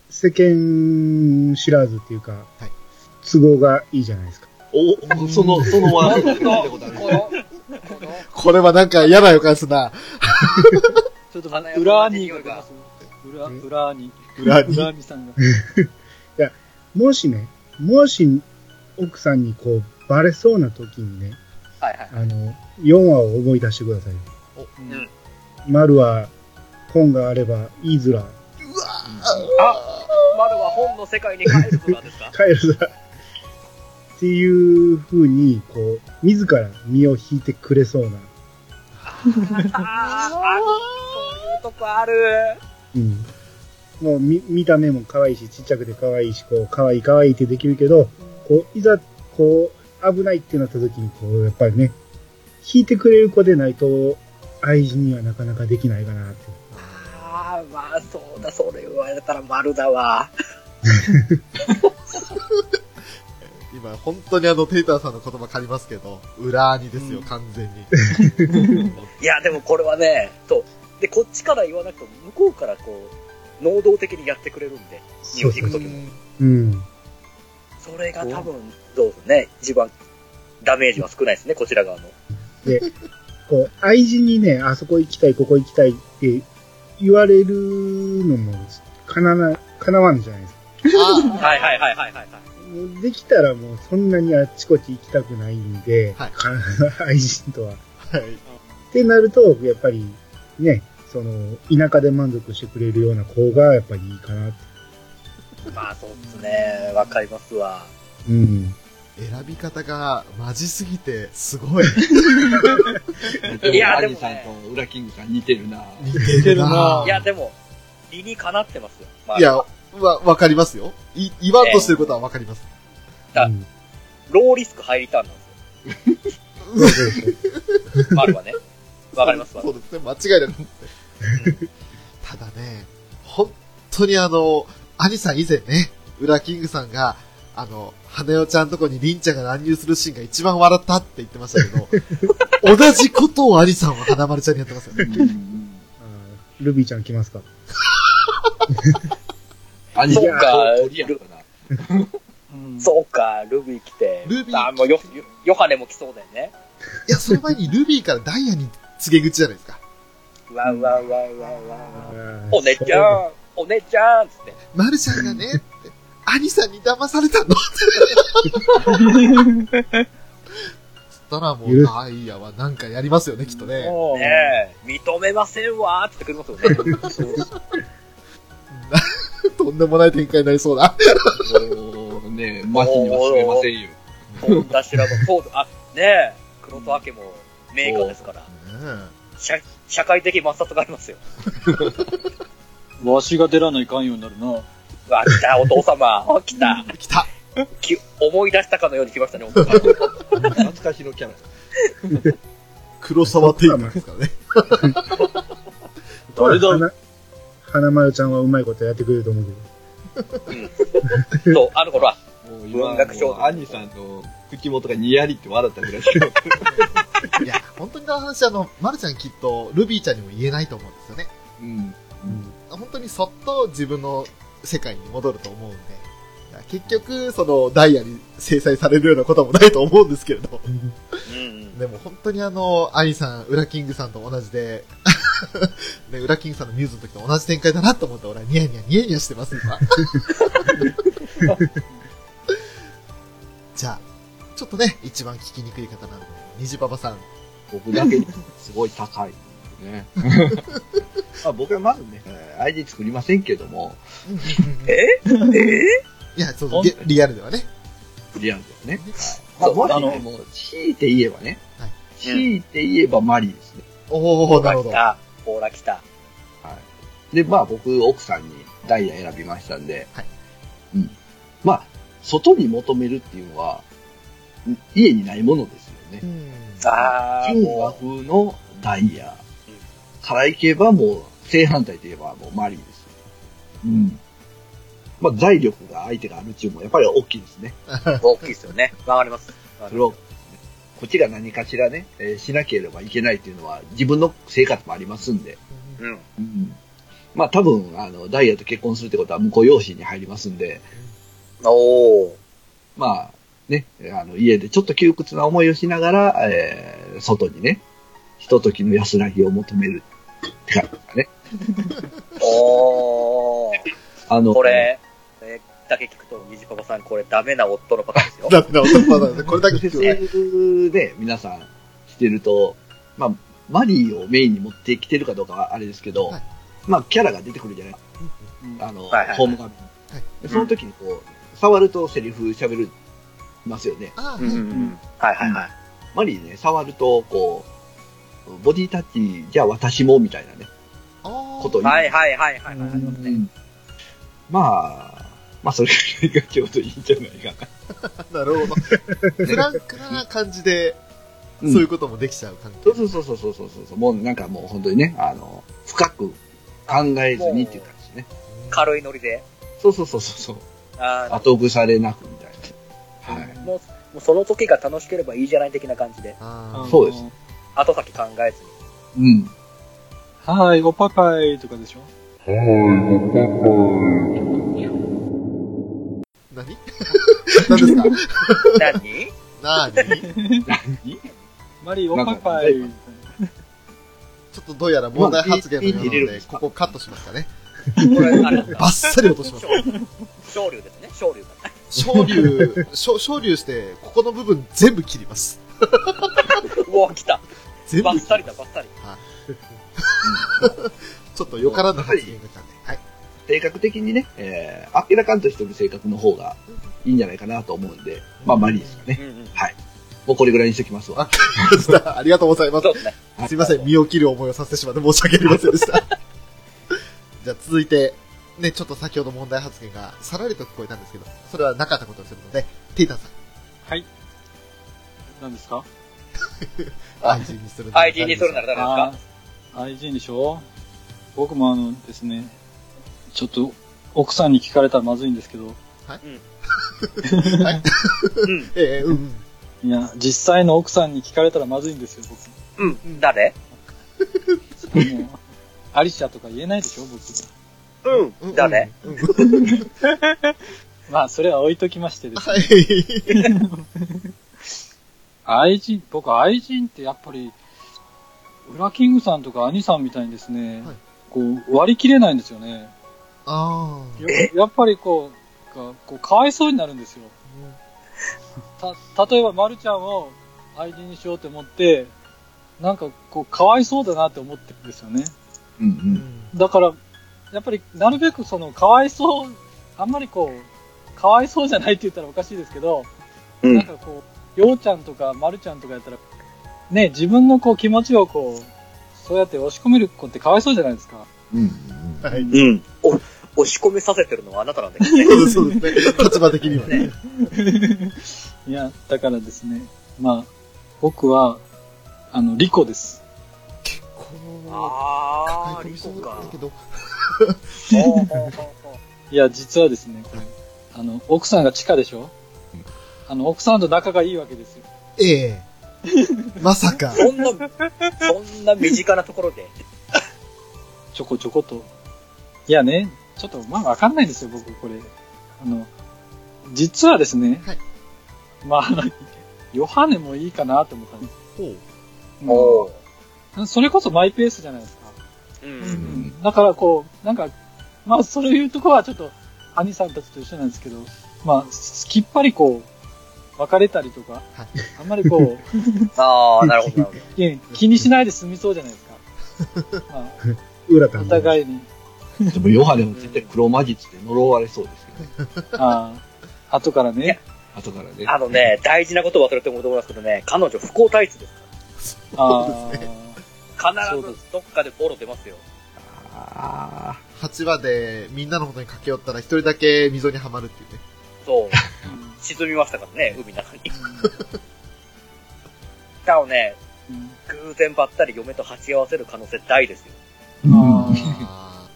世間知らずっていうか、
はい
都合がいいじゃないですか。
お、その、そのワード
こ
聞いたことある。
の、こ
れはなんか嫌な予感すな。
ちょっと裏に
が
裏、裏に、
裏に？
裏にさんが。<laughs>
もしね、もし、奥さんにこう、バレそうな時にね、
はいはい。
あの、4話を思い出してください。
うん
丸は、本があれば、いい。ずら、
あ、丸は本の世界に帰るぞなんですか？<laughs>
帰るずら、っていう風に、こう、自ら身を引いてくれそうな、
あーあ、そういうとこある。
うん。もう見、見た目も可愛いし、ちっちゃくて可愛いし、こう、可愛い可愛いってできるけど、こう、いざ、こう、危ないってなった時に、こう、やっぱりね、引いてくれる子でないと、愛人にはなかなかできないかなって。
ああ、まあそうだ、それ言われたら丸だわ。<laughs>
今、本当にあの、テイターさんの言葉借りますけど、裏にですよ、
うん
完全に。<laughs>
いや、でもこれはね、そう。で、こっちから言わなくても、向こうからこう、能動的にやってくれるんで、身を引くときも。
うん。
それが多分、どうね、一番ダメージは少ないですね、こちら側の。
こう、愛人にね、あそこ行きたい、ここ行きたいって言われるのも、かなな、かなわんじゃないですか。
あ <laughs>
はいはいはいはいはい。
もうできたらもうそんなにあっちこっち行きたくないんで、
はい
か愛人とは。
あ、はい。
ってなると、やっぱり、ね、その、田舎で満足してくれるような子が、やっぱりいいかなって。
まあそうですね、わかりますわ。
うん。
選び方がマジすぎて、すごい。<laughs>
いやでもね
アニさんとウラキングさん似てるな。
似てるない
や、でも、理にかなってますよ。まあ
いや、わ、わかりますよ。い、言わんとしてることはわかります。
あ
うん
ローリスクハイリターンなんですよ。<laughs> 丸はね。わかりますわ。
そうですね、間違いなく。ただね、本当にあの、兄さん以前ね、ウラキングさんが、あの、花代ちゃんとこにリンちゃんが乱入するシーンが一番笑ったって言ってましたけど、<laughs> 同じことを兄さんは花丸ちゃんにやってますよね。
ルビーちゃん来ますか？
アニさん
そ
ったな？
うん
そうか、ルビー来て。
ルビー
あ、もうヨ、ヨヨハネも来そうだよね。
いや、その前にルビーからダイヤに告げ口じゃないですか。
わわわわわお姉ちゃん、お姉ちゃんつって。
マルちゃんがね、って、兄さんに騙されたの？ったらもうダイヤはなんかやりますよね、きっとね。
もう
ねえ、認めませんわーって言ってくれますよね。<laughs>
とんでもない展開になりそうだ。
もうね、マシには住めませんよ。
本田修羅のフォード、あ、ねえ、黒戸明もメーカーですから、社社会的抹殺がありますよ。
わしが出らないかんようになるな。
うわ、来た、お父様。あ来た。
来た
き思い出したかのように来ましたね、本当に
懐かしのキャラ。
黒沢テイクですからね。<laughs>
誰だ？
花花丸ちゃんはうまいことやってくれると思うけど。
そう、あの頃は、
もう今、
文学少年
もう兄さんの口元がにやりって笑ったぐらい。
いや、本当にの話、あの、まるちゃんきっと、ルビーちゃんにも言えないと思うんですよね。
うん。
本当にそっと自分の世界に戻ると思うんで。結局、その、ダイヤに制裁されるようなこともないと思うんですけれど。でも本当にあの、アニさん、ウラキングさんと同じで、<laughs> ね、ウラキングさんのミューズの時と同じ展開だなと思って、俺はニヤニヤニヤニヤしてます、今。<laughs> じゃあ、ちょっとね、一番聞きにくい方なので、虹パパさん。
僕だけにすごい高い。ね。<laughs> まあ僕はまずね、えー ID 作りませんけども、
え？え？
いや、そうそう、リリアルではね。
リアルですね。まあ、もし
あの
ね、もう、強いて言えばね、
はい
強いて言えばマリーですね。
おー、なるほど。
ほら来た。ほら来た。
はい。で、まあ僕、奥さんにダイヤ選びましたんで、
はい。
うん。まあ、外に求めるっていうのは、ん家にないものですよね
う。ん。
あー、
純和
も
風のダイヤからいけばもう、正反対といえばもうマリーですよ。うん。まあ、財力が相手があるっていうのもやっぱり大きいですね。
う、<laughs> 大きいですよね。わかります。
それを、こっちが何かしらね、えーしなければいけないっていうのは自分の生活もありますんで。
うん。
うん。まあ多分、あの、ダイヤと結婚するってことは向こう養子に入りますんで、
おー。
まあ、ね、あの、家でちょっと窮屈な思いをしながら、えー、外にね、ひとときの安らぎを求めるって感じですかね。<laughs>
おー。
あの、
これ、これだけ聞くと、虹パパさん、これダメな夫のパターンですよ。<laughs>
ダメな男なんで、これだけ聞くと
で皆さんしてると、まあ、マリーをメインに持ってきてるかどうかはあれですけど、
はい
まあ、キャラが出てくるじゃない
うん
あの、
はいはいはい
ホーム画面、でその時にこう、触るとセリフ喋る、ますよね。
あー
うんうんうん。はいはいはい。
マリーね、触ると、こう、ボディタッチ、じゃあ私も、みたいなね、ことを
はいはいはいはい。
うん
ありますね。
うんまあ、まあ、それぐらいがちょうどいいんじゃないかな。<laughs>
なるほど。フランクな感じで、
うん
そういうこともできちゃう関係。
そうそうそうそうそうそうそう。もうなんかもう本当にね、あの、深く考えずにっていう感じですね。
軽いノリで。
そうそうそうそうそう。
あー
後腐れなくみたいな。はい。
もう、もうその時が楽しければいいじゃない的な感じで。
あ
そうです。
後先考えずに。
うん。
はい、おパパイとかでしょ？
ー何？<laughs> 何ですか？
何？
何？
マリー、おパパイ。
ちょっとどうやら問題発言のようなので、ここカットしますかね。
これ、あれ
バッサリ落とします。
昇竜ですね。昇竜が。
昇竜、昇昇竜して、ここの部分全部切ります。<laughs>
うわ、来た。
全部
バッサリだ、バッサリ。<laughs>
ちょっとよからぬ発言が来たんで。はい。
性格的にね、えー、明らかんとしてる性格の方がいいんじゃないかなと思うんで、まあマリーですかね。
うんうん。
もうこれぐらいにしときますわ。
ありがとうございます
すね。
すいません、身を切る思いをさせてしまって申し訳ありませんでした。<laughs> じゃあ続いて、ね、ちょっと先ほど問題発言がさらりと聞こえたんですけど、それはなかったことにするので、テイタンさん、
はい。何ですか？<laughs>
あ
IG にするなら
IG にするなら誰ですか？
あー IG でしょ？僕もあのですね、ちょっと奥さんに聞かれたらまずいんですけど、<laughs>
うん。
ええうんうん。
いや、実際の奥さんに聞かれたらまずいんですよ、
うん。誰？
僕。もうアリシャとか言えないでしょ、僕。
うん。
うん
誰
うんうん <laughs>
まあ、それは置いときましてですね。
はい。
愛人、僕愛人ってやっぱり、ウラキングさんとか兄さんみたいにですね、
はい
こう割り切れないんですよね。
あ
ややっぱりこう、がこうかわいそうになるんですよ。た、例えば、まるちゃんを愛人にしようと思って、なんかこう、かわいそうだなって思ってるんですよね。
うんうん。
だから、やっぱり、なるべくその、かわいそう、あんまりこう、かわいそうじゃないって言ったらおかしいですけど、
うん
なんかこう、ようちゃんとかまるちゃんとかやったら、ね、自分のこう気持ちをこう、そうやって押し込める子ってかわいそうじゃないですか。
うんうん。
はい。
うん。お、押し込めさせてるのはあなたなんだけどね。
そうですそうですね。立場的にはね。<laughs>
いや、だからですね、まあ、僕は、あの、リコです。
結構、
あー、
抱え込みそう
リコか。
だけど。
ほうほうほうほ
いや、実はですね、これ、あの、奥さんが地下でしょ？あの、奥さんと仲がいいわけですよ。
ええ。まさか
う。<laughs> そんな、そんな身近なところで。
ちょこちょこと。いやね、ちょっと、まあわかんないですよ、僕、これ。あの、実はですね、
はい
まあ、ヨハネもいいかなと思ったんです。
ほう。
うんそれこそマイペースじゃないですか。
う。
うんん。だからこう、なんか、まあそういうとこはちょっと、兄さんたちと一緒なんですけど、まあ、きっぱりこう、別れたりとか、
はい
あんまりこう、<laughs>
あー、なるほど、なるほど。
いや気にしないで済みそうじゃないですか。<laughs> まあ、お。互いに。
でも、ヨハネも絶対黒魔術で呪われそうですけどね。<laughs>
ああ、後からね。
後からね。
あのね、大事なことを忘れてもと思いますけどね、彼女不幸体質です
あ
そうですね。
から。
そうだ
必ずどっかでボロ出ますよ。
あ
8話でみんなの元に駆け寄ったら一人だけ溝にはまるっていうね。
そう。
うん
沈みましたからね、海の中に。<laughs> だからね、
うん
偶然ばったり嫁と鉢合わせる可能性大ですよ。
あ
あ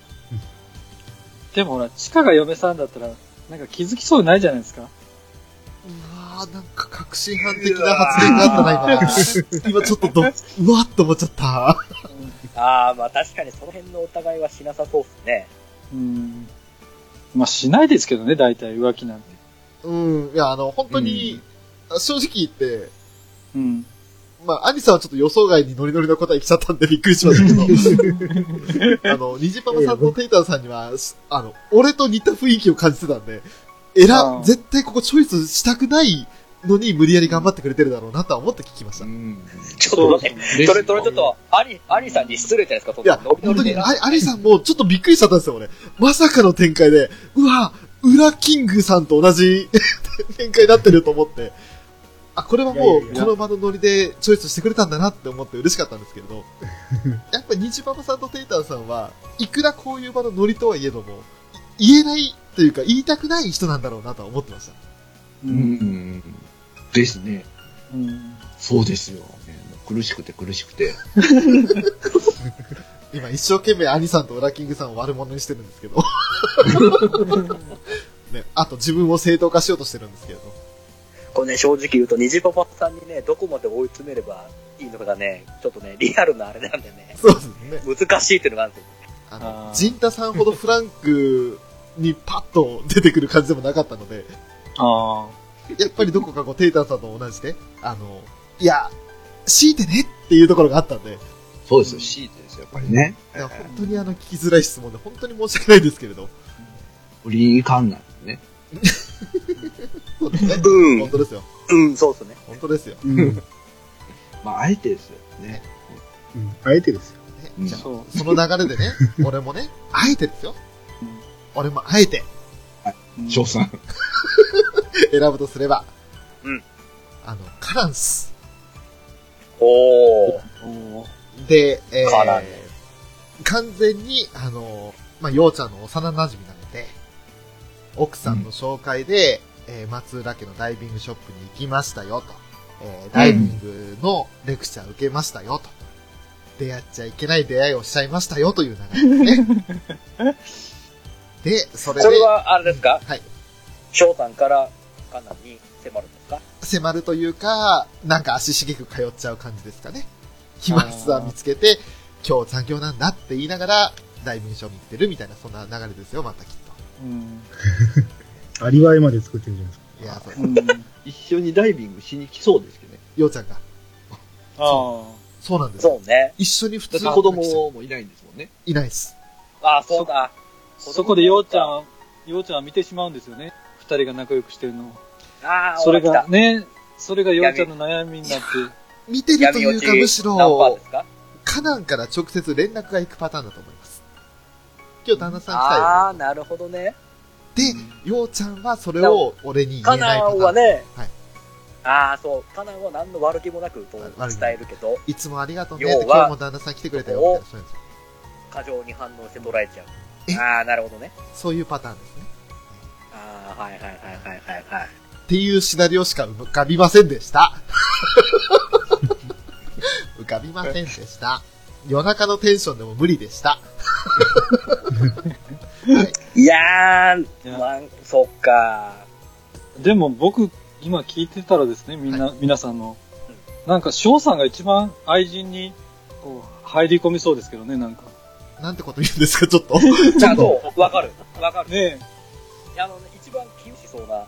ーでもほら、チカが嫁さんだったら、なんか気づきそうにないじゃないですか。
ーうわーなんか確信犯的な発言があったな、今。今ちょっとど、うわーっと思っちゃった。
ああ、まあ確かにその辺のお互いはしなさそうっすね。
うん。まあ、しないですけどね、大体浮気なんて。
うん。いや、あの、本当に、正直言って、
うん。
まあ、アニさんはちょっと予想外にノリノリの答え来ちゃったんでびっくりしましたけど、<laughs> あの、ニジパパさんとテイタンさんには、すあの、俺と似た雰囲気を感じてたんで、え
あ
ら、
ー
絶対ここチョイスしたくないのに無理やり頑張ってくれてるだろうなとは思って聞きまし
あ。
た。い
うん。
ちょっと待って。それ、それちょっと、アニ、アニさんに失礼じゃないですか、そんな
や、
ノリノ
本当に、
リで
あアニさんもちょっとびっくりしちゃったんですよ、俺。まさかの展開で、うわ、裏キングさんと同じ <laughs> 展開になってると思って、あ、これはも
う
この場のノリでチョイスしてくれたんだなって思って嬉しかったんですけれど、<laughs> やっぱニジパパさんとテイタンさんは、いくらこういう場のノリとはいえども、い言えないというか言いたくない人なんだろうなとは思ってました。
う。
うんん。ですね。
うん。
そうですよ。ね苦しくて苦しくて。<laughs>
今一生懸命アニさんと裏キングさんを悪者にしてるんですけど。<laughs> ね、あと自分を正当化しようとしてるんですけれど。
これね、正直言うと、虹パパさんにね、どこまで追い詰めればいいのかがね、ちょっとね、リアルなあれなんでね、
そうですね。
難しいっていうのがあるんですよ。
あのジンタさんほどフランクにパッと出てくる感じでもなかったので、
あ
やっぱりどこかこう、テイタンさんと同じで、あの、いや、強いてねっていうところがあったんで、
そうですよ。強いてやっぱりね。
いや本当にあの、聞きづらい質問で、本当に申し訳ないですけれど。
不倫感なんですね。
そうですね。
うん
本当ですよ。
うん、そうっすね。
本当ですよ。
うん。うん
まあ、あえてですよね。
あえてですよ。
ね
うん
じゃあ
そ
の流れでね、<laughs> 俺もね、あえてですよ。俺もあえて
あ。
翔さん。
選ぶとすれば、
うん。
あの、カランス。
おー。
おー
で、えー、完全に、あの、まあ、ようちゃんの幼馴染なので、奥さんの紹介で、えー松浦家のダイビングショップに行きましたよと。えーダイビングのレクチャー受けましたよと。出会っちゃいけない出会いをしちゃいましたよという流れですね。<laughs> で、それで、
これは、あれですか？
はい。
翔さんから、カナンに迫るんですか？
迫るというか、なんか足しげく通っちゃう感じですかね。暇ツアー見つけて、今日残業なんだって言いながら、ダイビングショーに行ってるみたいな、そんな流れですよ、またきっ
うん。
アリバイまで作ってるじゃないですか。
と。いや、そう
うん。
一緒にダイビングしに来そうですけどね。
ようちゃんが。
ああ。
そうなんですよ。
そうね。
一緒に普通
子供もいないんですもんね。
いないです。
あ、そうだ。
そこでようちゃん、ようちゃんは見てしまうんですよね。二人が仲良くしてるのを。
ああ、
それ。がね、それがようちゃんの悩みになって、
見てるというかむしろカナンから直接連絡が行くパターンだと思います。今日旦那さん来たよ。
ああ、なるほどね。
で、ようちゃんはそれを俺に言
カ
えないパターン。
ナンはね、
はい
ああ、そう、カナンは何の悪気もなく伝えるけど、
いつもありがとうね今日も旦那さん来てくれたよみたいなそう
過剰に反応して捉えちゃ
え？
う。ああ、なるほどね。
そういうパターンですね。
ああ、はいはいはいはいはいはい。
っていうシナリオしか浮かびませんでした。浮かびませんでした。夜中のテンションでも無理でした。<laughs>
いやー、
いや
まあ、そっか。
でも僕、今聞いてたらですね、みんな、皆さんの。なんか、翔さんが一番愛人に、こう、入り込みそうですけどね、なんか。
なんてこと言うんですか、ちょっと。
じゃあ、そう、わかる。わかる。
ね
あのね、一番厳しそうな。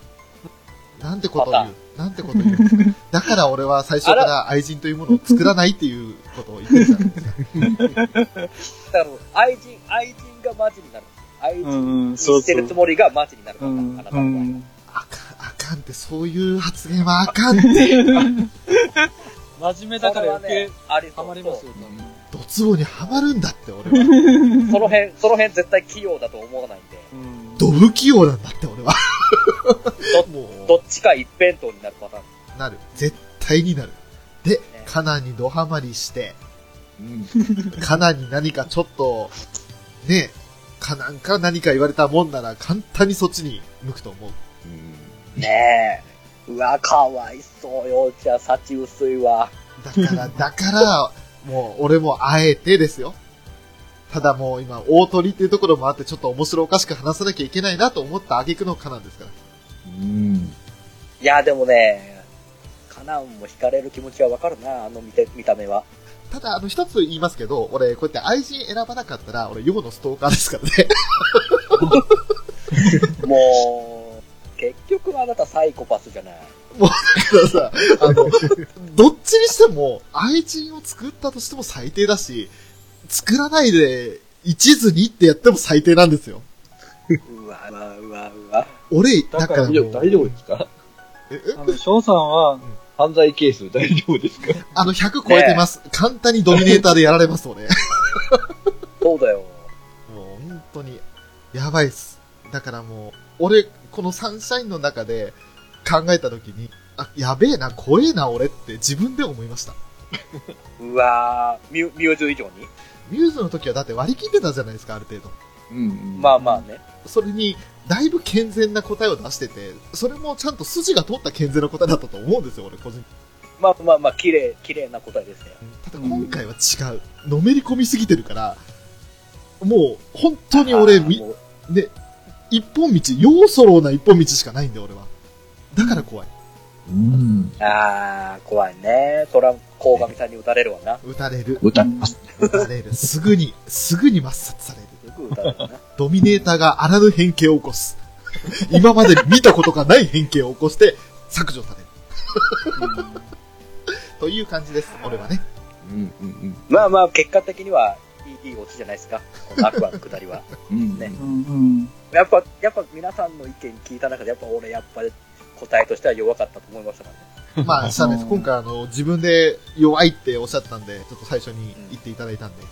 なんてこと言う？なんてこと言うんですか。だから俺は最初から愛人というものを作らないっていうことを言ってたんですよ。<laughs>
だから、愛人、愛人がマジになる。愛人
ん、
にしてるつ。もりがマジになるから、
うん
あなたの場合。
うん。
あかん、あかんって、そういう発言はあかんって。<laughs>
真面目だから余計、
ありそう
ハマりますよ、
ドツボにはまるんだって、俺は。
その辺、その辺絶対器用だと思わないんで。
ド不器用なんだって、俺は。もう、<laughs>
どっちか一辺倒になるパターン。
なる。絶対になる。で
ね、
カナンにドハマりして、
うん。
カナンに何かちょっと、ね、カナンか何か言われたもんなら簡単にそっちに向くと思う。
ねえ。うわ、かわいそうよ。じゃあ、幸薄いわ。
だから、<laughs> だから、もう、俺もあえてですよ。ただもう今、大鳥っていうところもあって、ちょっと面白おかしく話さなきゃいけないなと思った挙句のカナンですから。
うん。
いや、でもね、カナンも惹かれる気持ちはわかるな、あの見て見た目は。
ただ、あの、一つ言いますけど、俺、こうやって愛人選ばなかったら、俺、世のストーカーですからね。<laughs>
もう、結局あなたサイコパスじゃない。
だからさ、あの、どっちにしても、愛人を作ったとしても最低だし、作らないで、一途にってやっても最低なんですよ。<laughs> 俺、だ
だから
大丈夫ですか？
ええ？
あの、翔さんは、
犯罪ケース大丈夫ですか？
あの、100超えてます。簡単にドミネーターでやられます、俺。
そうだよ。
もう、本当に、やばいっす。だからもう、俺、このサンシャインの中で考えたときに、あ、やべえな、怖えな、俺って自分で思いました。
うわミュミューズ以上に？
ミューズの時はだって割り切ってたじゃないですか、ある程度。
うん。
まあまあね。
それに、だいぶ健全な答えを出してて、それもちゃんと筋が通った健全な答えだったと思うんですよ、俺個人。
まあまあまあ、綺麗、綺麗な答えですね。
ただ今回は違う。のめり込みすぎてるから、もう、本当に俺、み、
もう
ね、一本道、要ソロな一本道しかないんで、俺は。だから怖い。
うん。
あー、怖いね。そら、鴻上さんに撃たれるわな。
撃たれる。
歌います。
撃たれる。すぐに、すぐに抹殺される。
すぐ撃たれるな。
ドミネーターがあらぬ変形を起こす。今まで見たことがない変形を起こして、削除される。という感じです、俺はね。
うんうん
まあまあ、結果的には、いい、いいオチじゃないですか。このアクアのくだりは。
うん。うん。
ね
うんうん。
やっぱ、やっぱ皆さんの意見聞いた中で、やっぱ俺、やっぱり答えとしては弱かったと思いましたからね。
まあ、です。今回あの、自分で弱いっておっしゃったんで、ちょっと最初に言っていただいたんで、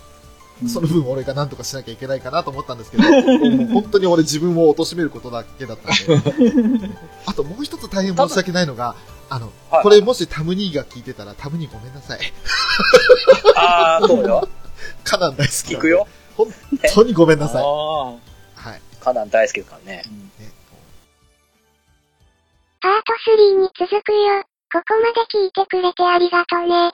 その分俺が何とかしなきゃいけないかなと思ったんですけど、もう本当に俺自分を貶めることだけだったんで。<laughs> あともう一つ大変申し訳ないのが、あの、
はい
これもしタムニーが聞いてたら、タムニーごめんなさい。
あー、そうよ。<laughs>
カナン大好き
聞く。よ。
本当にごめんなさい。
あ
はい。
カナン大好きですからね。
ね
パート3に続くよ。ここまで聞いてくれてありがとね。